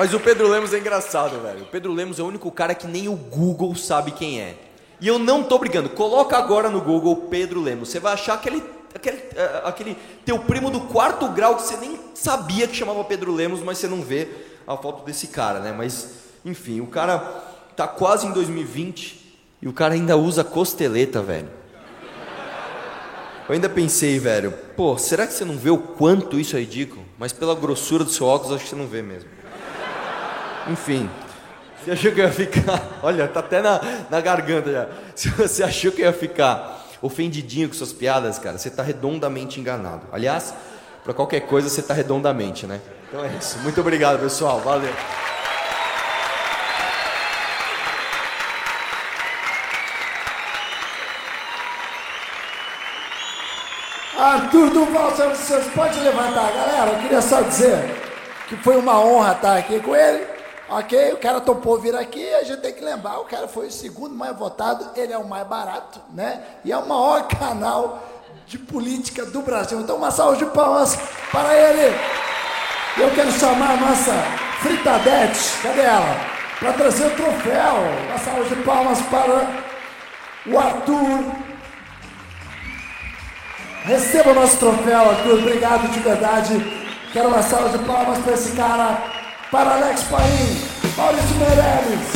Mas o Pedro Lemos é engraçado, velho. O Pedro Lemos é o único cara que nem o Google sabe quem é. E eu não tô brincando. Coloca agora no Google Pedro Lemos. Você vai achar aquele, aquele, eh, aquele teu primo do quarto grau que você nem sabia que chamava Pedro Lemos, mas você não vê a foto desse cara, né? Mas, enfim, o cara tá quase em 2020 e o cara ainda usa costeleta, velho. Eu ainda pensei, velho, pô, será que você não vê o quanto isso é ridículo? Mas pela grossura do seu óculos, acho que você não vê mesmo. Enfim, você achou que eu ia ficar. Olha, tá até na, na garganta já. Se você achou que eu ia ficar ofendidinho com suas piadas, cara, você tá redondamente enganado. Aliás, pra qualquer coisa você tá redondamente, né? Então é isso. Muito obrigado, pessoal. Valeu. Arthur Duval, senhoras e senhores, pode levantar. Galera, eu queria só dizer que foi uma honra estar aqui com ele. Ok, o cara topou vir aqui, a gente tem que lembrar, o cara foi o segundo mais votado, ele é o mais barato, né? E é o maior canal de política do Brasil. Então, uma salva de palmas para ele. Eu quero chamar a nossa Fritadete, cadê ela? Para trazer o troféu. Uma salva de palmas para o Arthur Receba o nosso troféu, Arthur. Obrigado de verdade. Quero uma salva de palmas para esse cara para Alex Paim, Maurício Meirelles,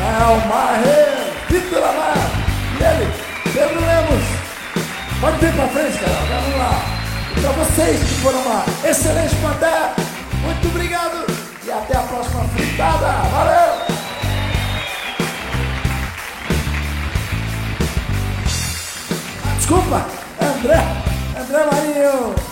Nael Marre, Vitor Amar, ele, Pedro Lemos. Pode vir para frente, cara. vamos lá. Para vocês que foram uma excelente plateia, muito obrigado e até a próxima fritada. Valeu! Desculpa, André, André Marinho.